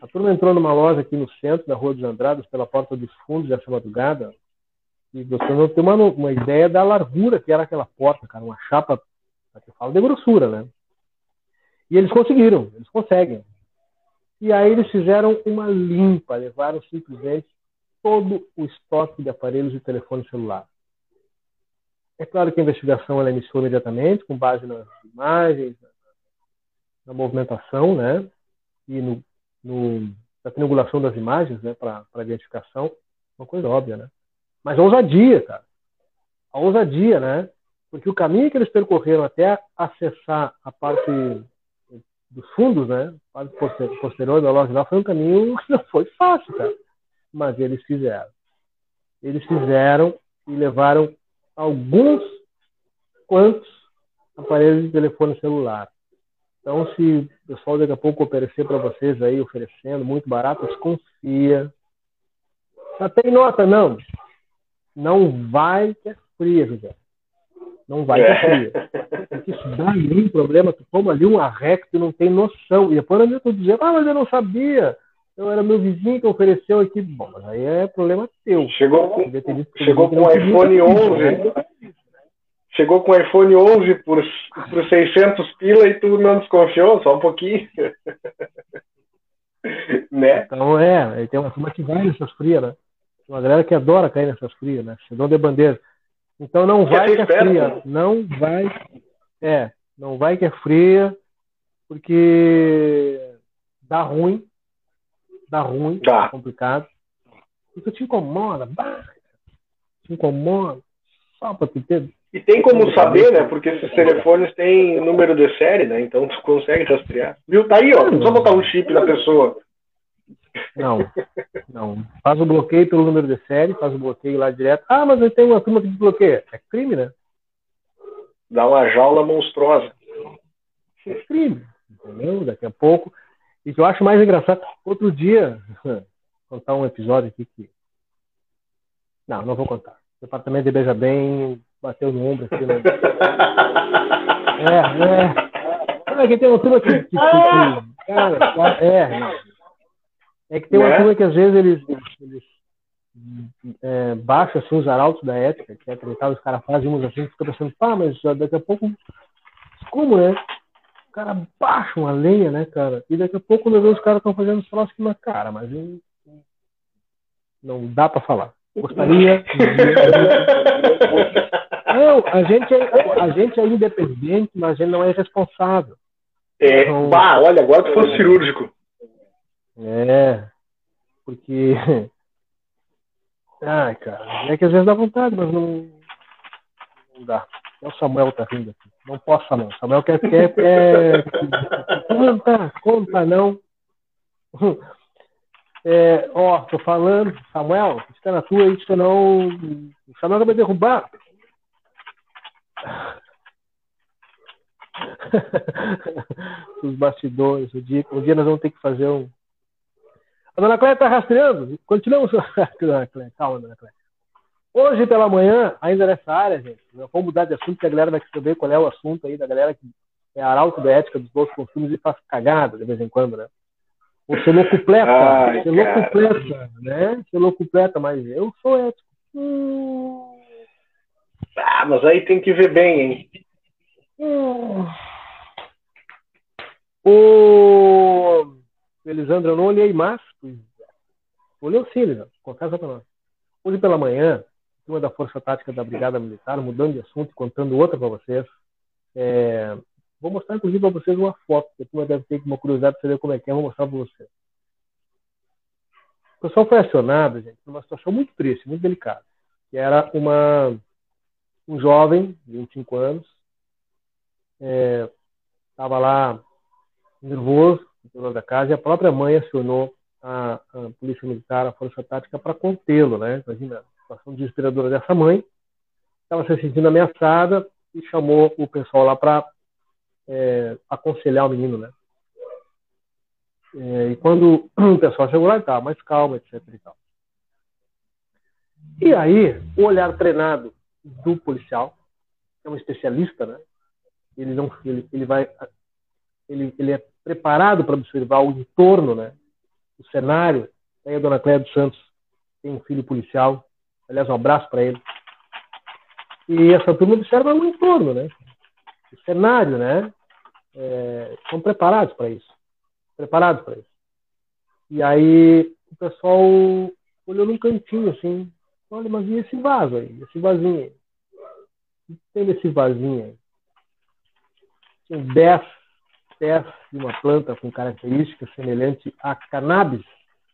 a turma entrou numa loja aqui no centro da Rua dos Andradas, pela porta dos fundos dessa madrugada, e você não tem uma, uma ideia da largura que era aquela porta, cara, uma chapa, que eu falo de grossura, né? E eles conseguiram, eles conseguem. E aí eles fizeram uma limpa, levaram simplesmente todo o estoque de aparelhos de telefone celular. É claro que a investigação ela iniciou imediatamente, com base nas imagens, na movimentação, né? E no, no, na triangulação das imagens, né? Para a identificação. Uma coisa óbvia, né? Mas a ousadia, cara. A ousadia, né? Porque o caminho que eles percorreram até acessar a parte dos fundos, né? Quase posterior da loja foi um caminho que não foi fácil, cara. Mas eles fizeram. Eles fizeram e levaram alguns quantos aparelhos de telefone celular. Então, se o pessoal daqui a pouco oferecer para vocês aí, oferecendo muito barato, desconfia. Já tem nota? Não. Não vai ter fria, José não vai ter frio. Porque isso dá ali um problema, tu toma ali um arreco, tu não tem noção. E depois eu tô dizendo, ah, mas eu não sabia. Eu era meu vizinho que ofereceu aqui. Bom, mas aí é problema teu. Chegou com, chegou com o iPhone 11. Né? Chegou com o iPhone 11 por, por 600 pila e tu não desconfiou, só um pouquinho. né? Então é, tem uma turma que vai nessas frias, né? Tem uma galera que adora cair nessas frias, né? Chegou de bandeira. Então não vai que é fria. Não vai. É, não vai que é fria, porque dá ruim. Dá ruim, dá. É complicado. Isso te incomoda, bah, te incomoda, só para tu ter. E tem como saber, né? Porque esses telefones têm número de série, né? Então tu consegue rastrear. Viu? Tá aí, ó. Só botar um chip na pessoa. Não, não. Faz o bloqueio pelo número de série, faz o bloqueio lá direto. Ah, mas eu tenho uma turma que desbloqueia. É crime, né? Dá uma jaula monstruosa. É crime, entendeu? Daqui a pouco. E que eu acho mais engraçado, outro dia, vou contar um episódio aqui que. Não, não vou contar. O departamento de Beija Bem bateu no ombro aqui, né? É, é. Olha, que tem uma turma que. que, que, que cara, é. É que tem uma né? turma que às vezes eles, eles é, baixam assim, os arautos da ética, que é tal, os caras fazem uns assim, fica pensando, pá, mas daqui a pouco. Como, né? Os caras baixam a lenha, né, cara? E daqui a pouco quando os caras estão fazendo os troços que uma cara, mas não dá para falar. Gostaria. Não, a gente, é, a gente é independente, mas a gente não é responsável. É, então, bah, olha, agora tu fosse cirúrgico. É, porque. Ai, cara, é que às vezes dá vontade, mas não, não dá. É o Samuel tá rindo aqui. Não posso, não. Samuel quer, quer, quer... Conta, conta, não. É, ó, tô falando, Samuel, está na tua aí, senão o Samuel vai derrubar. Os bastidores, o dia, um dia nós vamos ter que fazer um. A dona Cléia está rastreando. Continuamos. Calma, dona Cléia. Hoje pela manhã, ainda nessa área, gente, vamos mudar de assunto, a galera vai saber qual é o assunto aí da galera que é arauto da ética dos bons consumos e faz cagada de vez em quando, né? Ou ser locupleta, Ai, ser locupleta, né? Ser locupleta, mas eu sou ético. Hum... Ah, mas aí tem que ver bem, hein? Hum... O Elisandro, eu não olhei mais. Olhei sim, Elisandro. Confessa para nós. Hoje pela manhã, uma da Força Tática da Brigada Militar, mudando de assunto contando outra para vocês. É, vou mostrar, inclusive, para vocês uma foto, que a turma deve ter uma curiosidade para saber como é que é, vou mostrar para vocês. O pessoal foi acionado, gente, numa situação muito triste, muito delicada. Que era uma, um jovem, de 25 anos, estava é, lá nervoso, no da casa, e a própria mãe acionou a, a Polícia Militar, a Força Tática, para contê-lo, né? Imagina situação desesperadora dessa mãe, estava se sentindo ameaçada e chamou o pessoal lá para é, aconselhar o menino, né? É, e quando o pessoal chegou lá, estava mais calmo, etc. E, tal. e aí, o olhar treinado do policial, que é um especialista, né? Ele não, ele, ele vai, ele, ele é preparado para observar o entorno, né? O cenário. Aí a dona Cléia dos Santos tem um filho policial Aliás, um abraço para ele. E essa turma observa o entorno, né? O cenário, né? É, estão preparados para isso. Preparados para isso. E aí o pessoal olhou num cantinho assim. Olha, mas e esse vaso aí? Esse vasinho aí? O que tem nesse vasinho aí? Tem 10 pés de uma planta com características semelhantes a cannabis,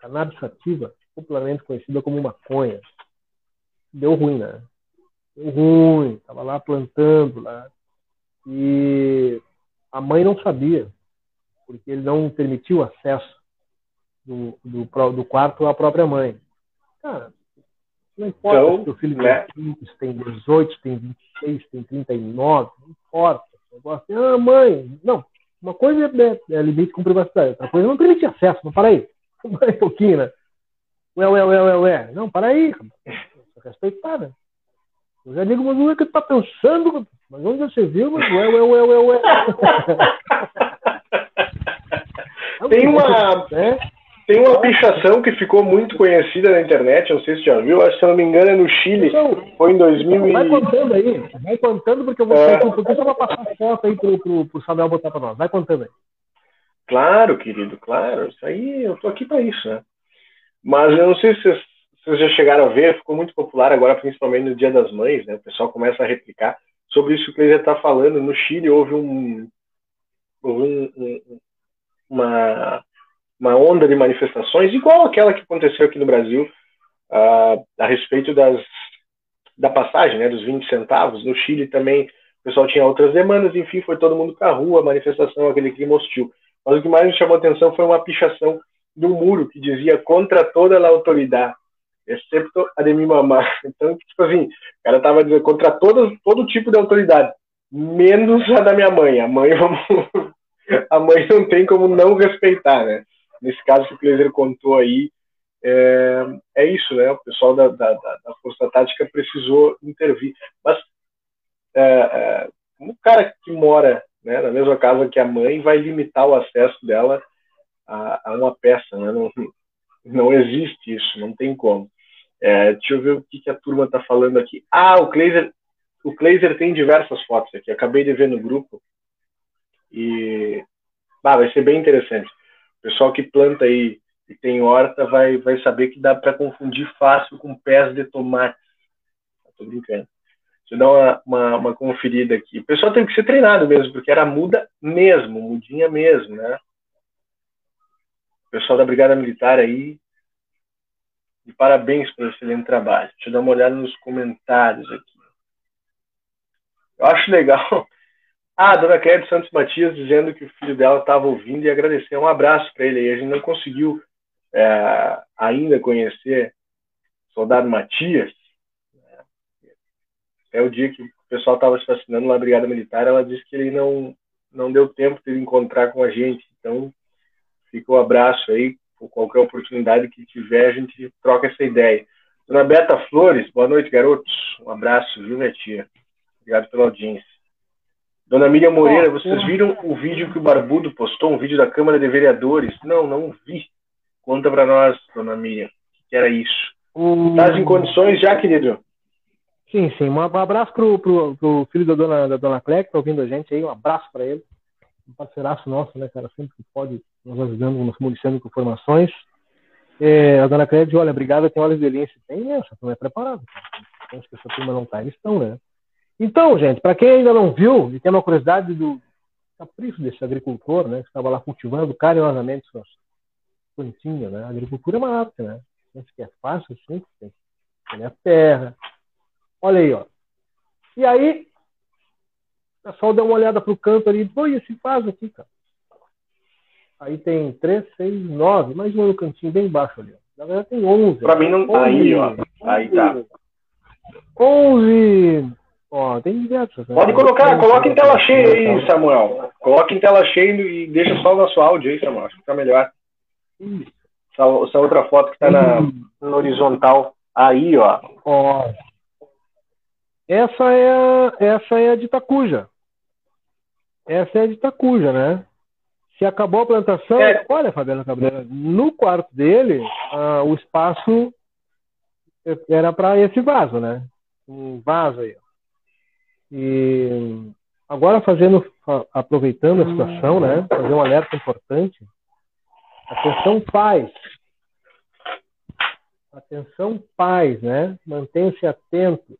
cannabis sativa, popularmente conhecida como maconha deu ruim, né? Deu ruim, tava lá plantando lá. E a mãe não sabia, porque ele não permitiu acesso do, do, do quarto à própria mãe. Cara, não importa então, se o filho né? tem 20, tem 18, tem 26, tem 39, não importa. Negócio, ah, mãe, não. Uma coisa é, é limite com privacidade, outra coisa é não permite acesso, não para aí. Um pouquinho, né? Ué, ué, ué, ué, ué. Não, para aí, respeitada. Eu já digo, mas o que tu tá pensando? Mas onde você viu? Mas ué, ué, ué, ué, ué. Tem uma, é? tem uma pichação que ficou muito conhecida na internet, não sei se já viu, acho que se não me engano é no Chile, então, foi em 2000 Vai contando aí, vai contando porque eu vou é. pouquinho só para passar foto aí pro, pro, pro Samuel botar para nós, vai contando aí. Claro, querido, claro, isso aí, eu tô aqui para isso, né? Mas eu não sei se vocês vocês já chegaram a ver, ficou muito popular agora, principalmente no Dia das Mães, né? O pessoal começa a replicar sobre isso que ele já está falando. No Chile houve um, houve um, um, uma, uma onda de manifestações, igual aquela que aconteceu aqui no Brasil, uh, a respeito das, da passagem, né, dos 20 centavos. No Chile também o pessoal tinha outras demandas, enfim, foi todo mundo para a rua, manifestação, aquele clima hostil. Mas o que mais me chamou a atenção foi uma pichação um muro que dizia contra toda a autoridade excepto a de minha mamá. Então, tipo assim, o cara tava dizendo contra todas, todo tipo de autoridade, menos a da minha mãe. A mãe, vamos, a mãe não tem como não respeitar, né? Nesse caso que o Kleiser contou aí, é, é isso, né? O pessoal da, da, da Força Tática precisou intervir. Mas é, é, um cara que mora né, na mesma casa que a mãe vai limitar o acesso dela a, a uma peça, né? Não, não existe isso, não tem como. É, deixa eu ver o que, que a turma está falando aqui. Ah, o Kleiser, o Kleiser tem diversas fotos aqui. Acabei de ver no grupo. E ah, vai ser bem interessante. O pessoal que planta aí e tem horta vai, vai saber que dá para confundir fácil com pés de tomate. Tô brincando. Deixa eu dar uma, uma, uma, conferida aqui. O pessoal tem que ser treinado mesmo, porque era muda mesmo, mudinha mesmo, né? O pessoal da Brigada Militar aí, de parabéns pelo excelente trabalho. Deixa eu dar uma olhada nos comentários aqui. Eu acho legal. Ah, a dona Cléia Santos Matias dizendo que o filho dela estava ouvindo e agradecer. Um abraço para ele aí. A gente não conseguiu é, ainda conhecer o soldado Matias. É o dia que o pessoal estava se vacinando na Brigada Militar. Ela disse que ele não, não deu tempo de encontrar com a gente. Então, fica o um abraço aí. Qualquer oportunidade que tiver, a gente troca essa ideia. Dona Beta Flores, boa noite, garotos. Um abraço, viu, minha tia? Obrigado pela audiência. Dona Miriam Moreira, vocês viram o vídeo que o Barbudo postou, um vídeo da Câmara de Vereadores? Não, não vi. Conta para nós, Dona Miriam, o que era isso. Estás em condições já, querido? Sim, sim. Um abraço pro, pro, pro filho da dona, da dona Clé, que tá ouvindo a gente aí. Um abraço para ele. Um parceiraço nosso, né, cara? Sempre que pode, nos ajudando, nos municiando com informações. É, a dona Clé diz, olha, obrigada, tem olhos de lince. Tem essa, turma é preparada. Acho que essa turma não tá, eles estão, né? Então, gente, para quem ainda não viu e tem uma curiosidade do capricho desse agricultor, né, que estava lá cultivando carinhosamente suas plantinhas, né? A agricultura é uma arte, né? Pensa que é fácil, simples, tem que a terra. Olha aí, ó. E aí, o pessoal deu uma olhada pro canto ali, pô, e esse vaso aqui, cara? Aí tem três, seis, nove, mais um no cantinho bem baixo ali. Ó. Na verdade tem onze. Para mim não tá aí, ó. Aí tá. Onze Ó, tem diversos. Né? Pode colocar, coloca em tela cheia aí, Samuel. Coloca em tela cheia e deixa só o nosso áudio aí, Samuel. Acho que tá melhor. Essa, essa outra foto que tá na, na horizontal. Aí, ó. Ó. Essa é a, essa é a de Tacuja. Essa é a de Tacuja, né? Se acabou a plantação, é. olha, Fabiana Cabreira, no quarto dele, ah, o espaço era para esse vaso, né? Um vaso aí. E agora fazendo, aproveitando a situação, né, fazer um alerta importante. Atenção pais. Atenção pais, né? Mantenham-se atentos.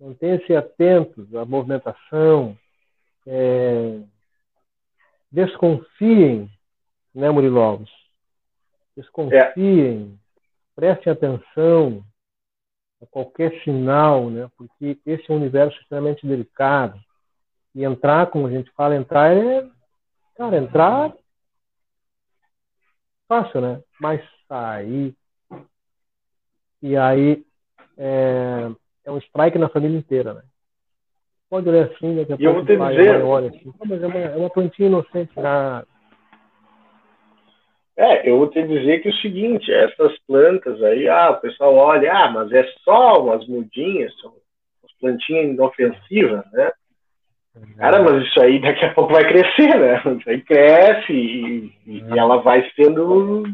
Mantenham-se atentos à movimentação. É... Desconfiem, né, Murilovos? Desconfiem. É. Prestem atenção a qualquer sinal, né? Porque esse é um universo extremamente delicado. E entrar, como a gente fala, entrar é, cara, entrar fácil, né? Mas sair e aí é, é um strike na família inteira, né? Pode olhar assim, daqui a pouco eu vou te dizer... olha assim, mas é uma, é uma plantinha inocente, cara. É, eu vou te dizer que é o seguinte, essas plantas aí, ah, o pessoal olha, ah, mas é só umas mudinhas, são umas plantinhas inofensivas, né? Cara, mas isso aí daqui a pouco vai crescer, né? Isso aí cresce e, e ela vai sendo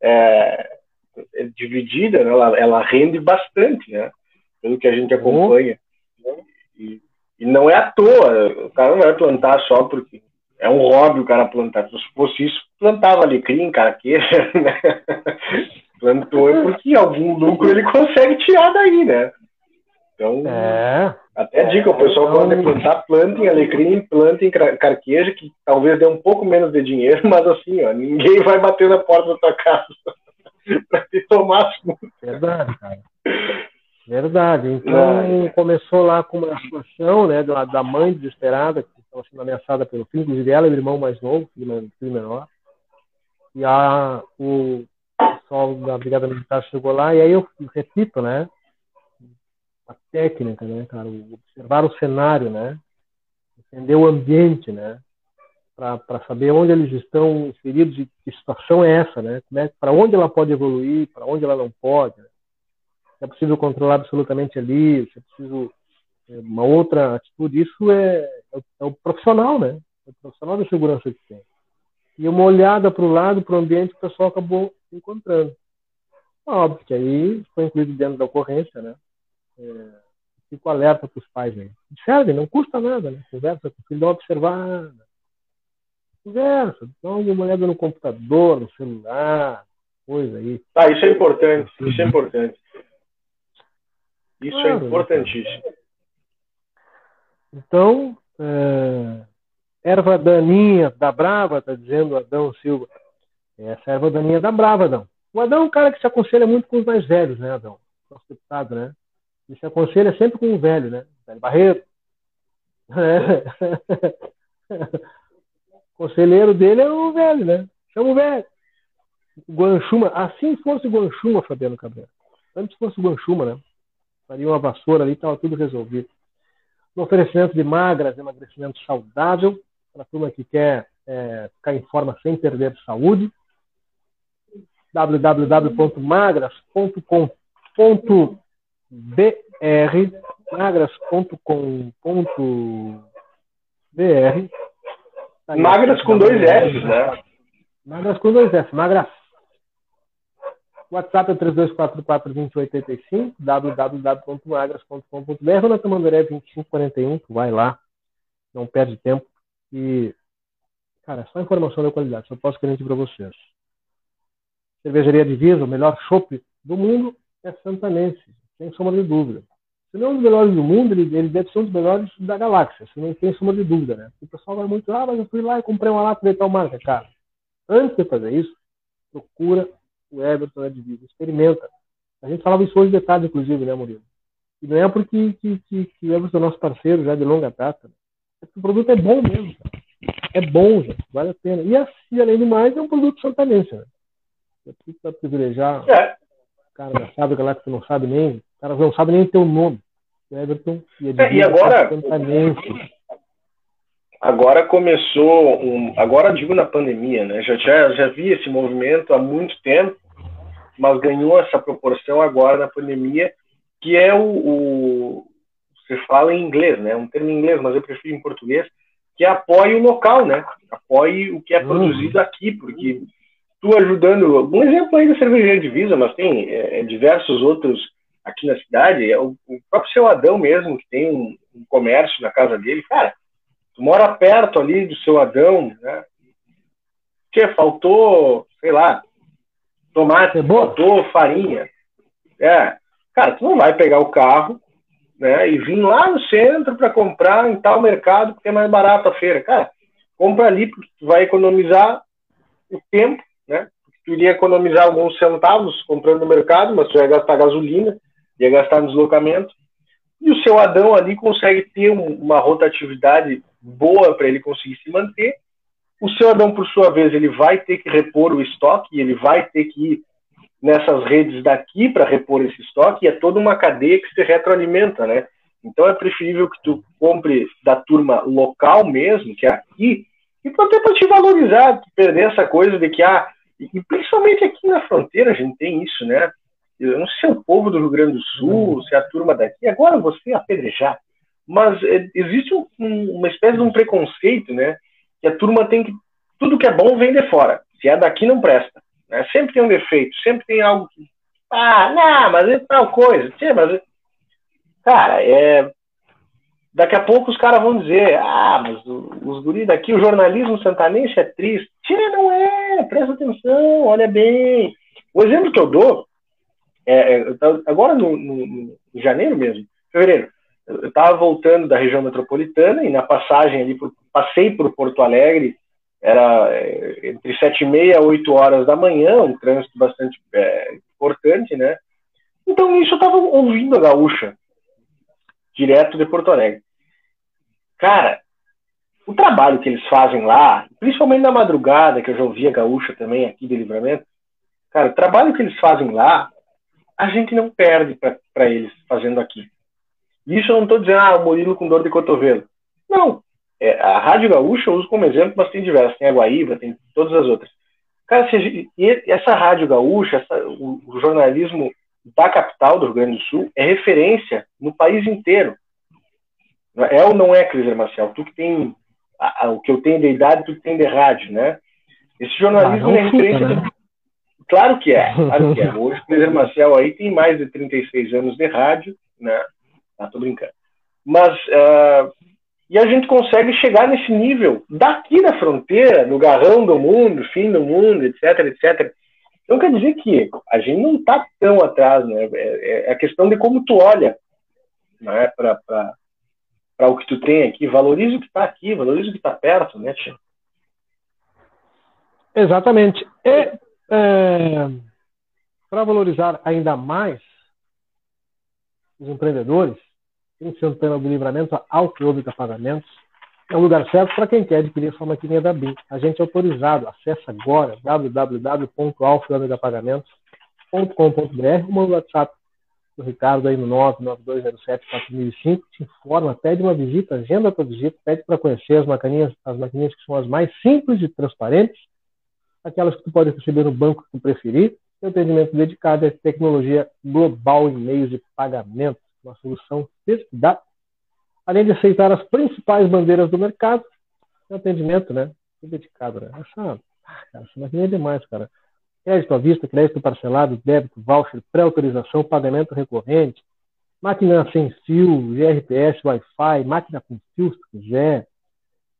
é, é dividida, né? ela, ela, rende bastante, né? Pelo que a gente acompanha. E, e não é à toa, o cara não vai plantar só porque é um hobby o cara plantar. Se fosse isso, plantava alecrim, carqueira, né? Plantou é porque algum lucro ele consegue tirar daí, né? Então, é. até dica, o pessoal então... pode plantar, plantem alecrim, plantem carqueja, que talvez dê um pouco menos de dinheiro, mas assim, ó, ninguém vai bater na porta da tua casa para te tomar as Verdade, cara. Verdade. Então, começou lá com uma situação, né, da mãe desesperada, que estava sendo ameaçada pelo filho, inclusive ela e o irmão mais novo, filho, filho menor. E a, o pessoal da Brigada Militar chegou lá, e aí eu repito, né? A técnica, né, cara? Observar o cenário, né? Entender o ambiente, né? Para saber onde eles estão inseridos e que situação é essa, né? É, para onde ela pode evoluir, para onde ela não pode. Né? É possível controlar absolutamente ali, se é possível é, uma outra atitude. Isso é, é, é o profissional, né? É o profissional da segurança que tem e uma olhada para o lado, para o ambiente, o pessoal acabou encontrando. Óbvio que aí foi incluído dentro da ocorrência, né? É, fico alerta para os pais aí. Observe, não custa nada, né? Conversa com o filho, dá uma observada. Conversa, dá uma olhada no computador, no celular, coisa aí. Tá, isso é importante, isso é importante. Isso é claro, é importantíssimo. Então, é, erva daninha da Brava, tá dizendo Adão Silva. Essa erva daninha da Brava, Adão. O Adão é um cara que se aconselha muito com os mais velhos, né, Adão? Nosso deputado, né? Ele se aconselha sempre com o velho, né? Velho Barreto. É. O conselheiro dele é o velho, né? Chama o velho. Guanchuma. Assim fosse o Guanchuma, Fabiano Cabreira. Antes fosse o Guanchuma, né? Faria uma vassoura ali estava tudo resolvido. No oferecimento de magras, emagrecimento saudável, para a turma que quer é, ficar em forma sem perder saúde. www.magras.com.br magras.com.br Magras com dois S, né? Magras com dois S, magras. WhatsApp é 3244-2085, www.magras.com.br, na Tamandaré 2541, tu vai lá, não perde tempo. E, cara, é só informação da qualidade, só posso garantir para vocês. Cervejaria Divisa, o melhor chopp do mundo, é santanense, sem sombra de dúvida. Se não é um dos melhores do mundo, ele, ele deve ser um dos melhores da galáxia, se não tem sombra de dúvida, né? O pessoal vai muito, ah, mas eu fui lá e comprei uma lata de tal marca, cara. Antes de fazer isso, procura o Everton de vida, experimenta. A gente falava isso hoje de tarde, inclusive, né, Murilo? E não é porque que, que, que o Everton é nosso parceiro já de longa data. Né? É o produto é bom mesmo, cara. É bom, gente, vale a pena. E, assim, além do mais, é um produto santanense, né? É tudo para privilegiar. É. Cara da fábrica lá que tu não sabe nem caras não sabem nem teu nome. Everton e, é, e agora. Agora começou um. Agora digo na pandemia, né? Já, já, já vi esse movimento há muito tempo, mas ganhou essa proporção agora na pandemia, que é o, o você fala em inglês, né? Um termo em inglês, mas eu prefiro em português, que é apoie o local, né? Apoie o que é uhum. produzido aqui, porque tu ajudando. Um exemplo aí da cervejaria Divisa, mas tem é, diversos outros aqui na cidade, é o, o próprio seu Adão mesmo, que tem um, um, comércio na casa dele, cara, mora perto ali do seu Adão, né? Que faltou, sei lá, tomate, é faltou farinha. É, cara, tu não vai pegar o carro, né, e vir lá no centro para comprar em tal mercado porque é mais barato a feira. Cara, compra ali porque tu vai economizar o tempo, né? Tu iria economizar alguns centavos comprando no mercado, mas tu vai gastar gasolina ia gastar no deslocamento. E o seu Adão ali consegue ter um, uma rotatividade boa para ele conseguir se manter. O seu Adão, por sua vez, ele vai ter que repor o estoque, ele vai ter que ir nessas redes daqui para repor esse estoque, e é toda uma cadeia que se retroalimenta, né? Então é preferível que tu compre da turma local mesmo, que é aqui, e até para te valorizar, perder essa coisa de que, ah, e principalmente aqui na fronteira a gente tem isso, né? eu não sei se é o povo do Rio Grande do Sul, uhum. se é a turma daqui, agora você apedrejar. Mas é, existe um, um, uma espécie de um preconceito, né? Que a turma tem que. Tudo que é bom vem de fora. Se é daqui, não presta. Né? Sempre tem um defeito, sempre tem algo que. Ah, não, mas é tal coisa. Tchê, mas. É... Cara, é. Daqui a pouco os caras vão dizer: ah, mas os guris daqui, o jornalismo santanense é triste. Tchê, não é, presta atenção, olha bem. O exemplo que eu dou é, é agora no, no, no, janeiro mesmo, fevereiro, eu estava voltando da região metropolitana e na passagem ali, passei por Porto Alegre, era é, entre sete e meia oito horas da manhã, um trânsito bastante é, importante, né? Então nisso eu estava ouvindo a gaúcha, direto de Porto Alegre. Cara, o trabalho que eles fazem lá, principalmente na madrugada, que eu já ouvi a gaúcha também aqui de livramento, cara, o trabalho que eles fazem lá a gente não perde para eles fazendo aqui. Isso eu não estou dizendo, ah, o Murilo com dor de cotovelo. Não. É, a Rádio Gaúcha eu uso como exemplo, mas tem diversas. Tem a Guaíba, tem todas as outras. Cara, se, essa Rádio Gaúcha, essa, o, o, jornalismo da capital do Rio Grande do Sul é referência no país inteiro. É ou não é, Cris Marcial? Tu que tem a, a, o que eu tenho de idade, tu que tem de rádio, né? Esse jornalismo ah, é referência. Fica, né? Claro que é, claro que é. Hoje o Cleiser Marcel aí tem mais de 36 anos de rádio, né? Ah, tô brincando. Mas uh, e a gente consegue chegar nesse nível daqui da fronteira, no garrão do mundo, fim do mundo, etc, etc. Então quer dizer que a gente não está tão atrás, né? É, é, a questão de como tu olha né? para o que tu tem aqui. Valoriza o que está aqui, valoriza o que está perto, né? Exatamente. E é, para valorizar ainda mais os empreendedores, em Santana do Livramento, a Alcoóbica Pagamentos, é o lugar certo para quem quer adquirir a sua maquininha da BIM. Agente autorizado, acesse agora www.alfeandegapagamentos.com.br ou manda o WhatsApp do Ricardo aí no 992074005, te informa, pede uma visita, agenda a tua visita, pede para conhecer as maquininhas, as maquininhas que são as mais simples e transparentes, aquelas que tu pode receber no banco que tu preferir, e atendimento dedicado à tecnologia global em meios de pagamento, uma solução pesquisada além de aceitar as principais bandeiras do mercado, é atendimento, né? Dedicado, né? Essa, ah, cara, essa máquina é demais, cara. Crédito à vista, crédito parcelado, débito, voucher, pré-autorização, pagamento recorrente, máquina sem fio, GRPS, Wi-Fi, máquina com fio, se quiser,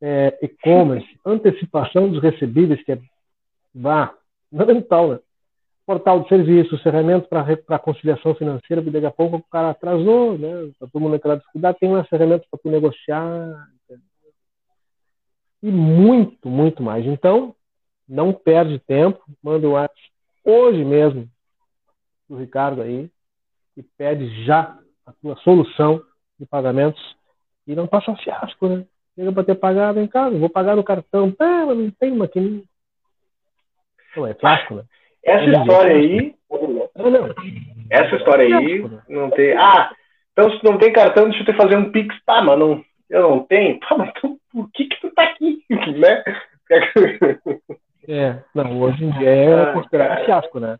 é, e-commerce, antecipação dos recebíveis, que é vá, fundamental, né? Portal de serviços, ferramentas para conciliação financeira, porque daqui a pouco o cara atrasou, né? Está todo mundo naquela dificuldade, tem umas ferramentas para tu negociar. E muito, muito mais. Então, não perde tempo, manda o WhatsApp hoje mesmo do Ricardo aí e pede já a tua solução de pagamentos e não passa fiasco, né? Chega para ter pagado em casa, vou pagar no cartão, ah, mas não tem maquininha. Não, é clássico, né? Essa história aí. Essa história aí não tem. Ah, então se não tem cartão, deixa eu te fazer um Pix. Tá, mas não, eu não tenho. Tá, mas então, por que que tu tá aqui? né? É, não, hoje em dia é ah, considerado fiasco, né?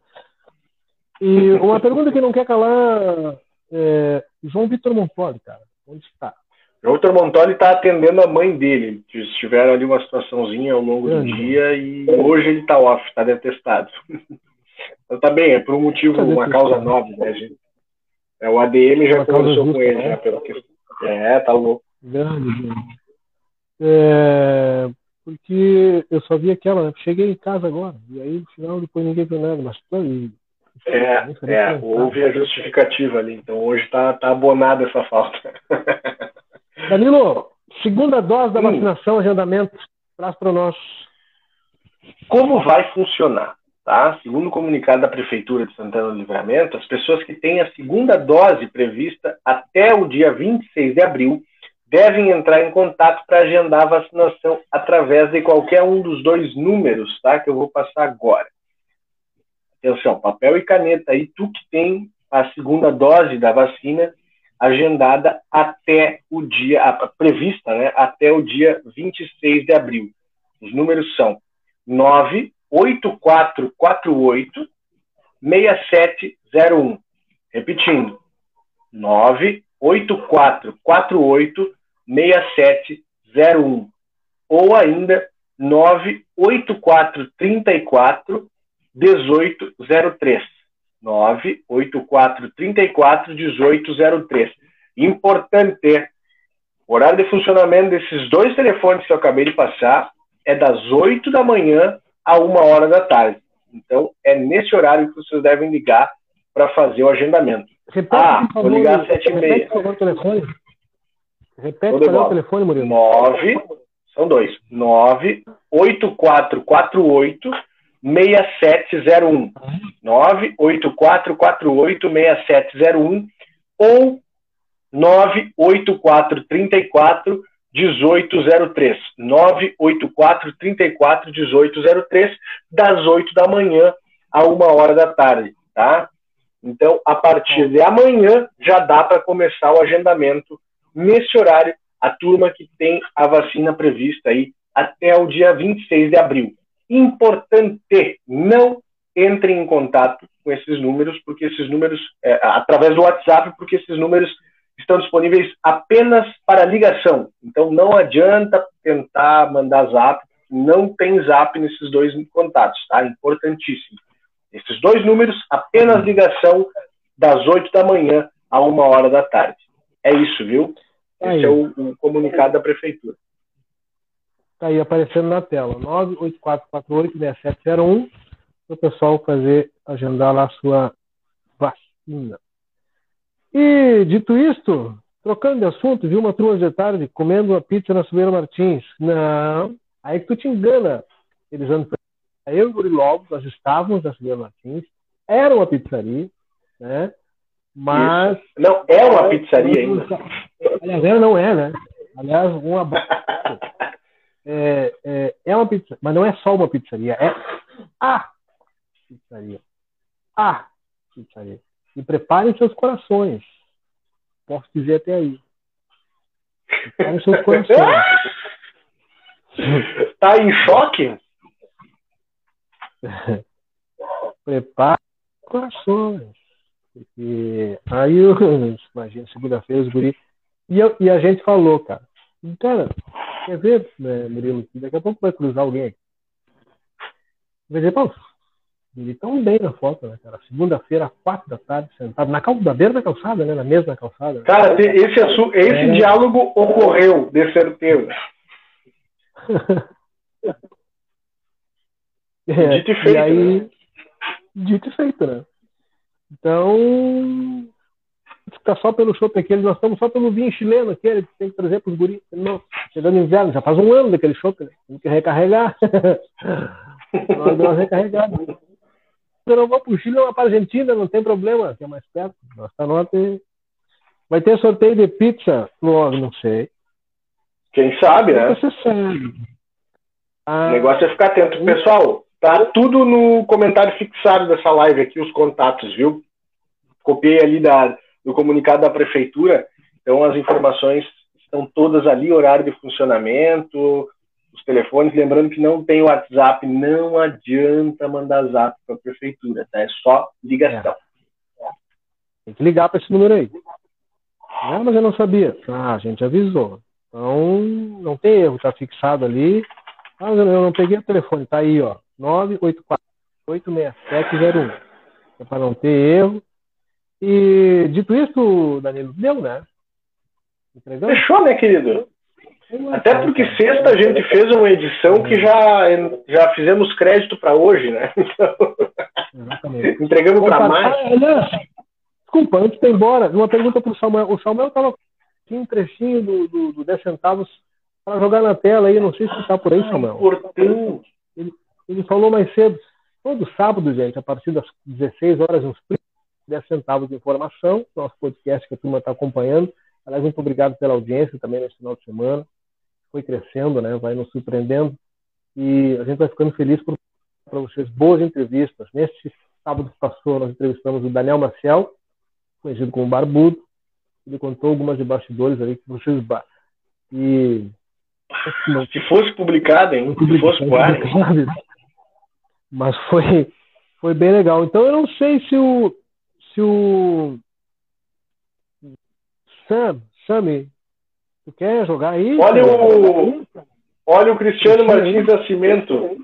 E uma pergunta que não quer calar, é, João Vitor Montoli, cara, onde está? Vitor Montoli está atendendo a mãe dele. Eles tiveram ali uma situaçãozinha ao longo do dia e hoje ele está off, está detestado. então tá bem, é por um motivo, tá uma causa nova, né, gente? É, o ADM já conversou com ele, né? já pela questão. É, tá louco. Grande, gente. É, porque eu só vi aquela, né? cheguei em casa agora, e aí no final depois ninguém viu nada, mas e, é, é, houve a justificativa ali, então hoje tá, tá abonada essa falta. Danilo, segunda dose da vacinação, agendamento, traz para nós. Como vai funcionar? Tá? Segundo o comunicado da Prefeitura de Santana do Livramento, as pessoas que têm a segunda dose prevista até o dia 26 de abril devem entrar em contato para agendar a vacinação através de qualquer um dos dois números tá? que eu vou passar agora. Atenção, papel e caneta aí, tu que tem a segunda dose da vacina, agendada até o dia, prevista, né, até o dia 26 de abril. Os números são 98448 6701. Repetindo, 98448 6701. Ou ainda 98434 1803. 984 34 1803. Importante, o horário de funcionamento desses dois telefones que eu acabei de passar é das 8 da manhã a 1 hora da tarde. Então, é nesse horário que vocês devem ligar para fazer o agendamento. Repete, ah, vou ligar às 7 e meia. Repete, o telefone. Repete o telefone, Murilo. 9, são dois. 98448 6701. 984486701 ou 98434 1803. 98434 1803, das 8 da manhã a 1 hora da tarde, tá? Então, a partir de amanhã já dá para começar o agendamento nesse horário, a turma que tem a vacina prevista aí até o dia 26 de abril importante, não entre em contato com esses números, porque esses números, é, através do WhatsApp, porque esses números estão disponíveis apenas para ligação. Então não adianta tentar mandar zap, não tem zap nesses dois contatos, tá? Importantíssimo. Esses dois números, apenas ligação das 8 da manhã a uma hora da tarde. É isso, viu? Esse aí. é o, o, comunicado da prefeitura. Está aí aparecendo na tela, 984486701, para o pessoal fazer, agendar lá a sua vacina. E, dito isto, trocando de assunto, viu uma turma de tarde comendo uma pizza na Silveira Martins. Não, aí que tu te engana. Eles andam eu e o Lobo, nós estávamos na Silveira Martins, era uma pizzaria, né? Mas. Isso. Não, é uma pizzaria ainda. Aliás, ela não é, né? Aliás, uma. É, é, é uma pizza, mas não é só uma pizzaria, é a pizzaria. A pizzaria. E preparem seus corações. Posso dizer até aí. Preparem seus corações. tá em choque? Prepare corações. Porque aí, eu, imagina, segunda-feira, os guri. E, eu, e a gente falou, cara. Cara, quer ver, né, Murilo? Daqui a pouco vai cruzar alguém aqui. Vai dizer, pô, ele tão bem na foto, né, cara? Segunda-feira, quatro da tarde, sentado na, cal... na beira da calçada, né? Na mesma calçada. Cara, esse, esse é... diálogo ocorreu, de certeza. é, dito e feito. E aí, né? Dito e feito, né? Então, fica só pelo chopp aquele, nós estamos só pelo vinho chileno aquele que tem que trazer para os guris. Não, chegando inverno, já faz um ano daquele chopp, né? Tem que recarregar. nós damos recarregar. Eu não vou para o Chile, não vou para a Argentina, não tem problema, que é mais perto. Nossa nota Vai ter sorteio de pizza? Logo, não sei. Quem sabe, né? Você sabe. Ah, o negócio é ficar atento. Pessoal, Tá tudo no comentário fixado dessa live aqui, os contatos, viu? Copiei ali da, do comunicado da prefeitura, então as informações estão todas ali, horário de funcionamento, os telefones. Lembrando que não tem WhatsApp, não adianta mandar zap para a prefeitura, tá? É só ligação. É. Tem que ligar para esse número aí. Ah, mas eu não sabia. Ah, a gente avisou. Então, não tem erro, tá fixado ali. Ah, eu não peguei o telefone, tá aí, ó. 984-86701. É para não ter erro. E dito isso, Danilo, deu, né? Fechou, né, querido? Até porque sexta a gente fez uma edição que já, já fizemos crédito para hoje, né? Então, entregamos para mais. desculpa, antes de ir embora, uma pergunta para o Samuel. O Samuel estava aqui um trechinho do, do, do 10 centavos para jogar na tela aí. Não sei se está por aí, Samuel. Importante. Ele, ele falou mais cedo, todo sábado, gente, a partir das 16 horas, uns 10 centavos de informação, nosso podcast que a turma está acompanhando. Aliás, muito obrigado pela audiência também nesse final de semana. Foi crescendo, né? vai nos surpreendendo. E a gente vai ficando feliz para vocês boas entrevistas. Neste sábado que passou, nós entrevistamos o Daniel Maciel, conhecido como Barbudo. Ele contou algumas de bastidores aí que vocês. E. Se fosse publicado, hein? Se fosse ar. Mas foi, foi bem legal. Então eu não sei se o. Se o. Sam, Sammy, tu quer jogar aí? Olha o. Olha o Cristiano Martins Nascimento.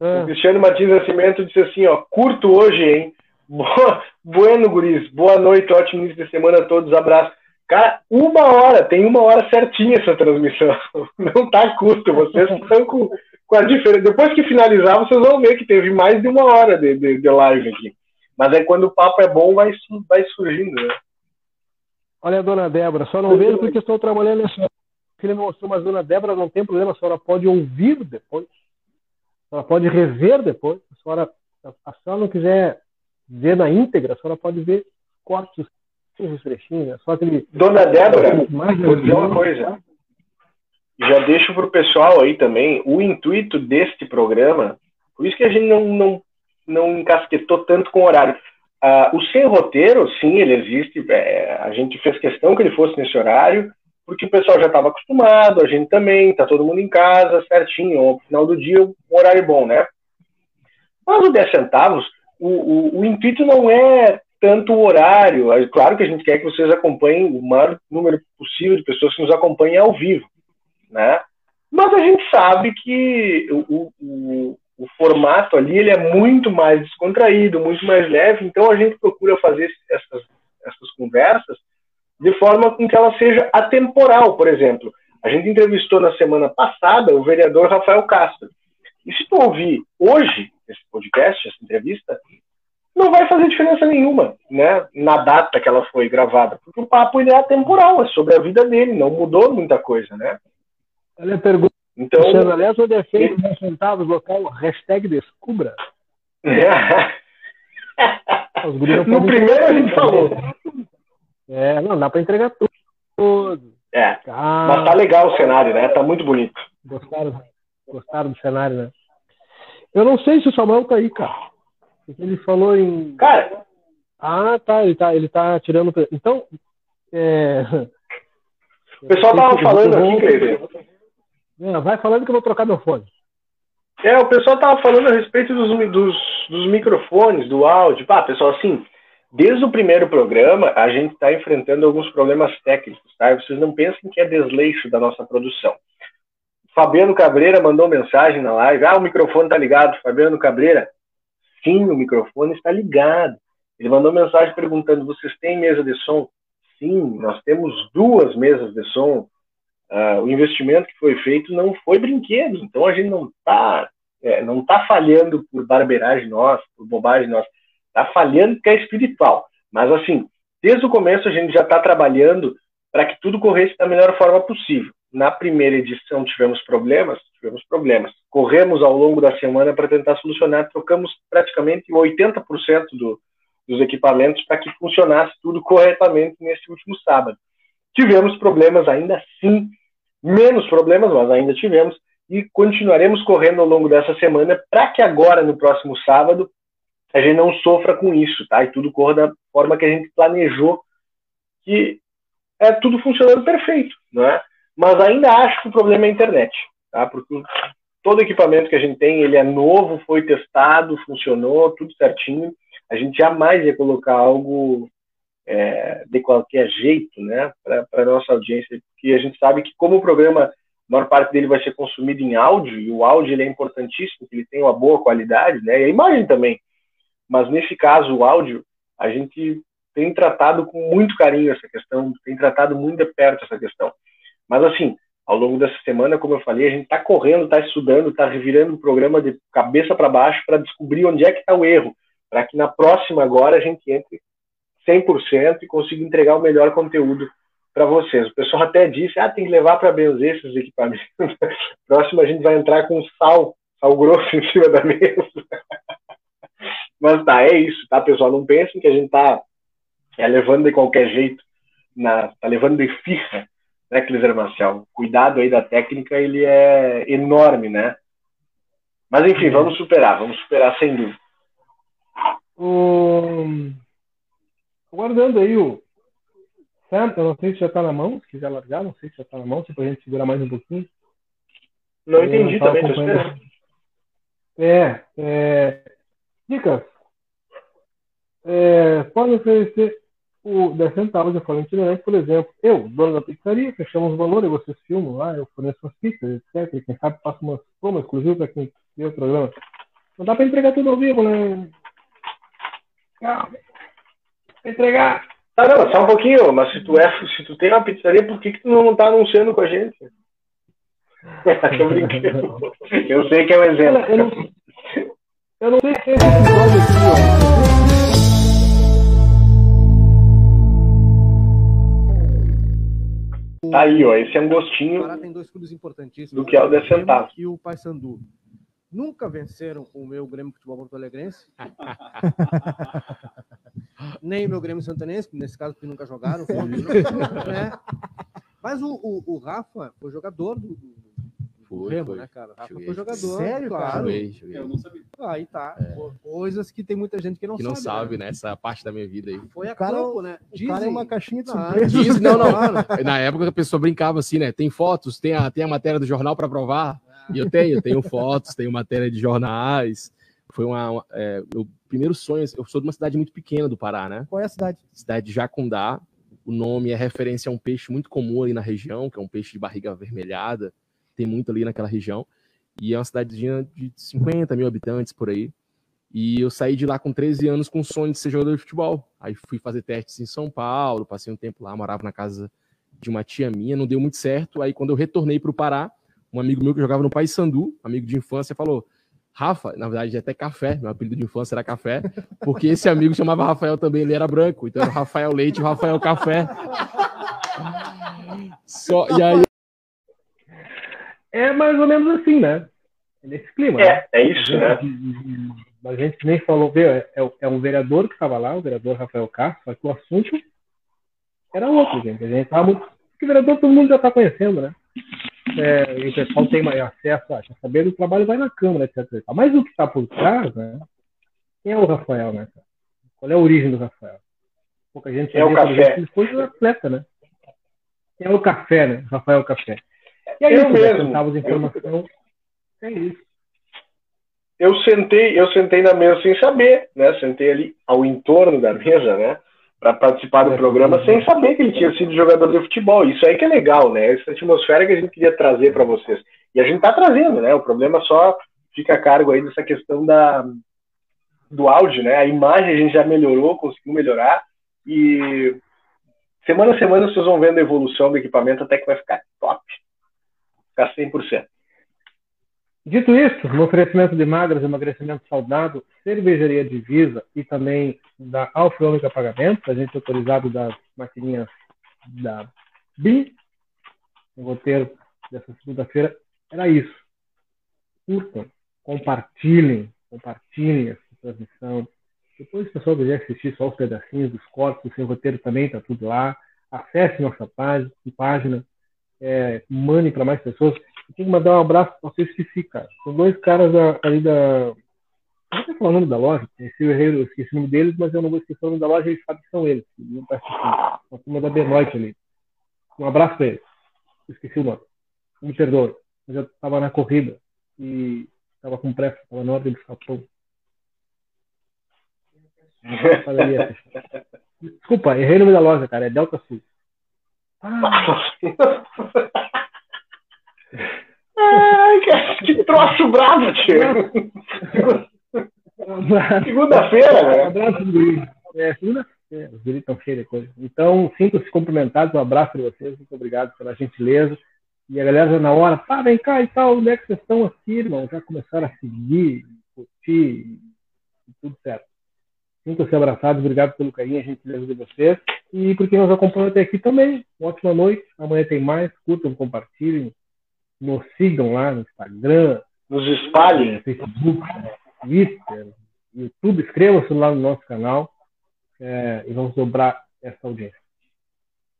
Ah. O Cristiano Martins Nascimento disse assim, ó, curto hoje, hein? Boa, bueno, guris. Boa noite, ótimo início de semana a todos. Abraço. Cara, uma hora, tem uma hora certinha essa transmissão. Não tá curto. Vocês estão com com a diferença. Depois que finalizar, vocês vão ver que teve mais de uma hora de, de, de live aqui. Mas é quando o papo é bom, vai, vai surgindo, né? Olha, dona Débora, só não vejo porque estou trabalhando nessa. Ele mostrou, mas dona Débora não tem problema, a senhora pode ouvir depois. A senhora pode rever depois. A senhora, a senhora não quiser ver na íntegra, a senhora pode ver cortes, os trechinhos, né? Só aquele. Dona Débora, vou dizer uma coisa já deixo para o pessoal aí também o intuito deste programa, por isso que a gente não, não, não encasquetou tanto com o horário. Uh, o sem roteiro, sim, ele existe, é, a gente fez questão que ele fosse nesse horário, porque o pessoal já estava acostumado, a gente também, está todo mundo em casa, certinho, ao final do dia, um horário bom, né? Mas o 10 centavos, o, o, o intuito não é tanto o horário, é claro que a gente quer que vocês acompanhem o maior número possível de pessoas que nos acompanhem ao vivo né? Mas a gente sabe que o, o, o, formato ali ele é muito mais descontraído, muito mais leve, então a gente procura fazer essas, essas conversas de forma com que ela seja atemporal, por exemplo. A gente entrevistou na semana passada o vereador Rafael Castro. E se tu ouvir hoje esse podcast, essa entrevista, não vai fazer diferença nenhuma, né, na data que ela foi gravada, porque o papo ele é atemporal, é sobre a vida dele, não mudou muita coisa, né? Ela pergunta, então, aliás, o defeito dos centavos local, hashtag descubra. no primeiro a gente falou. É, não, dá para entregar tudo. É, mas tá legal o cenário, né? Tá muito bonito. Gostaram, gostaram do cenário, né? Eu não sei se o Samuel tá aí, cara. Ele falou em. Cara. Ah, tá. Ele tá, ele tá tirando. Então. É... O pessoal tava falando aqui, Cleiton. É, vai falando que eu vou trocar meu fone. É, o pessoal tava falando a respeito dos, dos, dos microfones, do áudio. Pá, pessoal, assim, desde o primeiro programa, a gente está enfrentando alguns problemas técnicos, tá? Vocês não pensem que é desleixo da nossa produção. Fabiano Cabreira mandou mensagem na live. Ah, o microfone tá ligado. Fabiano Cabreira, Sim, o microfone está ligado. Ele mandou mensagem perguntando: vocês têm mesa de som? Sim, nós temos duas mesas de som. Uh, o investimento que foi feito não foi brinquedo, então a gente não está é, não tá falhando por barbeiragem nossa, por bobagem nossa, está falhando porque é espiritual. Mas assim, desde o começo a gente já está trabalhando para que tudo corresse da melhor forma possível. Na primeira edição tivemos problemas, tivemos problemas. Corremos ao longo da semana para tentar solucionar, trocamos praticamente 80% do, dos equipamentos para que funcionasse tudo corretamente nesse último sábado. Tivemos problemas ainda assim, menos problemas, mas ainda tivemos, e continuaremos correndo ao longo dessa semana para que agora, no próximo sábado, a gente não sofra com isso, tá? E tudo corra da forma que a gente planejou, que é tudo funcionando perfeito, não é? Mas ainda acho que o problema é a internet tá? Porque todo equipamento que a gente tem, ele é novo, foi testado, funcionou, tudo certinho. A gente jamais ia colocar algo é, de qualquer jeito, né, para a nossa audiência, porque a gente sabe que como o programa, a maior parte dele vai ser consumido em áudio, e o áudio ele é importantíssimo, que ele tenha uma boa qualidade, né, e a imagem também. Mas nesse caso, o áudio, a gente tem tratado com muito carinho essa questão, tem tratado muito de perto essa questão. Mas assim, ao longo dessa semana, como eu falei, a gente está correndo, está estudando, está revirando o programa de cabeça para baixo para descobrir onde é que está o erro, para que na próxima agora a gente entre 100% e consiga entregar o melhor conteúdo para vocês. O pessoal até disse, ah, tem que levar para benzer esses equipamentos. Próximo a gente vai entrar com sal, sal grosso em cima da mesa. Mas tá, é isso, tá, pessoal? Não pensem que a gente tá é, levando de qualquer jeito, na, tá levando de firra né, Clisar Marcial? O cuidado aí da técnica, ele é enorme, né? Mas enfim, uhum. vamos superar, vamos superar sem dúvida. Um... Guardando aí o certo, eu não sei se já está na mão, se quiser largar, não sei se já está na mão, se a gente segurar mais um pouquinho. Não entendi não também, estou esperando. É, é, dicas. É, podem oferecer o 10 centavos, eu falo itinerante, por exemplo, eu, dono da pizzaria, fechamos o valor, e vocês filmam lá, eu forneço as pizzas, etc. Quem sabe faço uma promo exclusiva para quem vê o programa. Não dá para entregar tudo ao vivo, né? Calma. Entregar. Tá, não, só um pouquinho, mas se tu, é, se tu tem uma pizzaria, por que, que tu não tá anunciando com a gente? Tô brincando. Eu sei que é um exemplo. eu, não, eu não sei se esse episódio aqui, ó. Tá aí, ó. Esse é um gostinho tem dois clubes importantíssimos, do que é o 10 centavos. E o Paysandu. Nunca venceram o meu Grêmio Futebol Porto Alegrense. Nem o meu Grêmio Santanense, nesse caso, que nunca jogaram. né? Mas o, o, o, Rafa foi jogador do, foi, Remo, foi. né, cara? Rafa foi jogador. Sério, claro. Joguei, joguei. Eu não sabia. Aí tá. É. Coisas que tem muita gente que não que sabe. Que não sabe, né? Essa parte da minha vida aí. Foi a cara, campo, né? Dizem... O cara é uma caixinha de surpresa. Diz, não, não. Na época a pessoa brincava assim, né? Tem fotos, tem a, tem a matéria do jornal para provar. E eu tenho, eu tenho fotos, tenho matéria de jornais. Foi uma, uma é, meu primeiro sonho. Eu sou de uma cidade muito pequena do Pará, né? Qual é a cidade? Cidade de Jacundá. O nome é referência a um peixe muito comum ali na região, que é um peixe de barriga avermelhada. Tem muito ali naquela região. E é uma cidadezinha de 50 mil habitantes por aí. E eu saí de lá com 13 anos com o sonho de ser jogador de futebol. Aí fui fazer testes em São Paulo, passei um tempo lá, morava na casa de uma tia minha, não deu muito certo. Aí quando eu retornei para o Pará, um amigo meu que jogava no Paysandu, amigo de infância, falou: Rafa, na verdade, é até café, meu apelido de infância era café, porque esse amigo chamava Rafael também, ele era branco, então era o Rafael Leite e o Rafael Café. Só, e aí. É mais ou menos assim, né? É nesse clima. É, né? é isso, né? A gente nem falou, viu? É, é um vereador que estava lá, o vereador Rafael Castro, só que o assunto era outro, gente. A gente tava muito. Porque o vereador todo mundo já está conhecendo, né? É, e o pessoal tem acesso a saber do trabalho, vai na Câmara, etc. Mas o que está por trás, né? Quem é o Rafael, né? Qual é a origem do Rafael? Pouca gente é o café. Ele foi um atleta, né? Quem é o café, né? Rafael Café. E aí, eu mesmo. Eu... Informação... É isso. Eu sentei, eu sentei na mesa sem saber, né? Sentei ali ao entorno da mesa, né? Para participar do programa sem saber que ele tinha sido jogador de futebol. Isso aí que é legal, né? Essa atmosfera que a gente queria trazer para vocês. E a gente está trazendo, né? O problema só fica a cargo aí dessa questão da, do áudio, né? A imagem a gente já melhorou, conseguiu melhorar e semana a semana vocês vão vendo a evolução do equipamento até que vai ficar top. Ficar 100%. Dito isso, no oferecimento de magras, emagrecimento saudável, cervejaria divisa e também da Alfa Ômega Pagamentos, a gente é autorizado das maquininhas da BIM, o roteiro dessa segunda-feira era isso. Curtam, compartilhem, compartilhem essa transmissão. Depois, o pessoal quiser assistir só os pedacinhos dos cortes, o seu roteiro também está tudo lá. Acesse nossa página é, mande para mais pessoas. Eu tenho que mandar um abraço para vocês que ficam. São dois caras ali da. Não sei falar o nome da loja, eu esqueci o nome deles, mas eu não vou esquecer o nome da loja, eles sabem que são eles. Não tá Uma turma da Benoit ali. Um abraço para eles. Eu esqueci o nome. Me perdoe. Mas eu estava na corrida e estava com pressa, estava na hora de buscar pão. Desculpa, errei o nome da loja, cara. É Delta Sul. Ah. Ai, que troço bravo, tio. Segunda-feira, né? Abraço, Guri. É, segunda-feira. Os guris estão cheios de coisa. Então, sinto-se cumprimentados. Um abraço para vocês. Muito obrigado pela gentileza. E a galera já na hora, pá, vem cá e tal. Onde é que vocês estão aqui, irmão? Já começaram a seguir, curtir, tudo certo. Sinto-se abraçados. Obrigado pelo carinho e a gentileza de vocês. E por quem nos acompanha até aqui também, uma ótima noite. Amanhã tem mais. Curtam, compartilhem. Nos sigam lá no Instagram. Nos espalhem. Facebook, Twitter, YouTube. Inscrevam-se lá no nosso canal. É, e vamos dobrar essa audiência.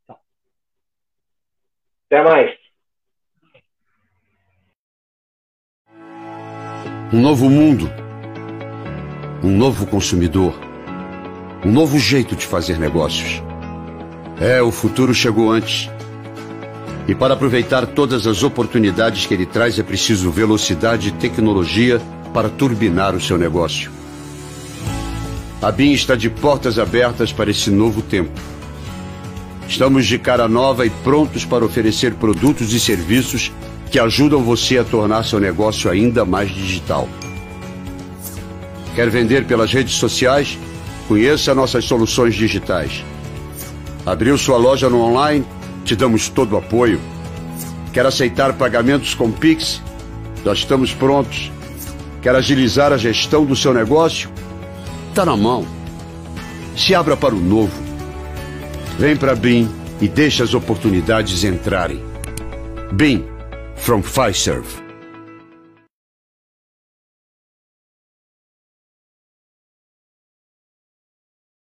Tchau. Até mais. Um novo mundo. Um novo consumidor. Um novo jeito de fazer negócios. É, o futuro chegou antes. E para aproveitar todas as oportunidades que ele traz, é preciso velocidade e tecnologia para turbinar o seu negócio. A BIM está de portas abertas para esse novo tempo. Estamos de cara nova e prontos para oferecer produtos e serviços que ajudam você a tornar seu negócio ainda mais digital. Quer vender pelas redes sociais? Conheça nossas soluções digitais. Abriu sua loja no online? Te damos todo o apoio. Quer aceitar pagamentos com Pix? Nós estamos prontos. Quer agilizar a gestão do seu negócio? Está na mão. Se abra para o novo. Vem para BIM e deixe as oportunidades entrarem. BIM, from Fiserv.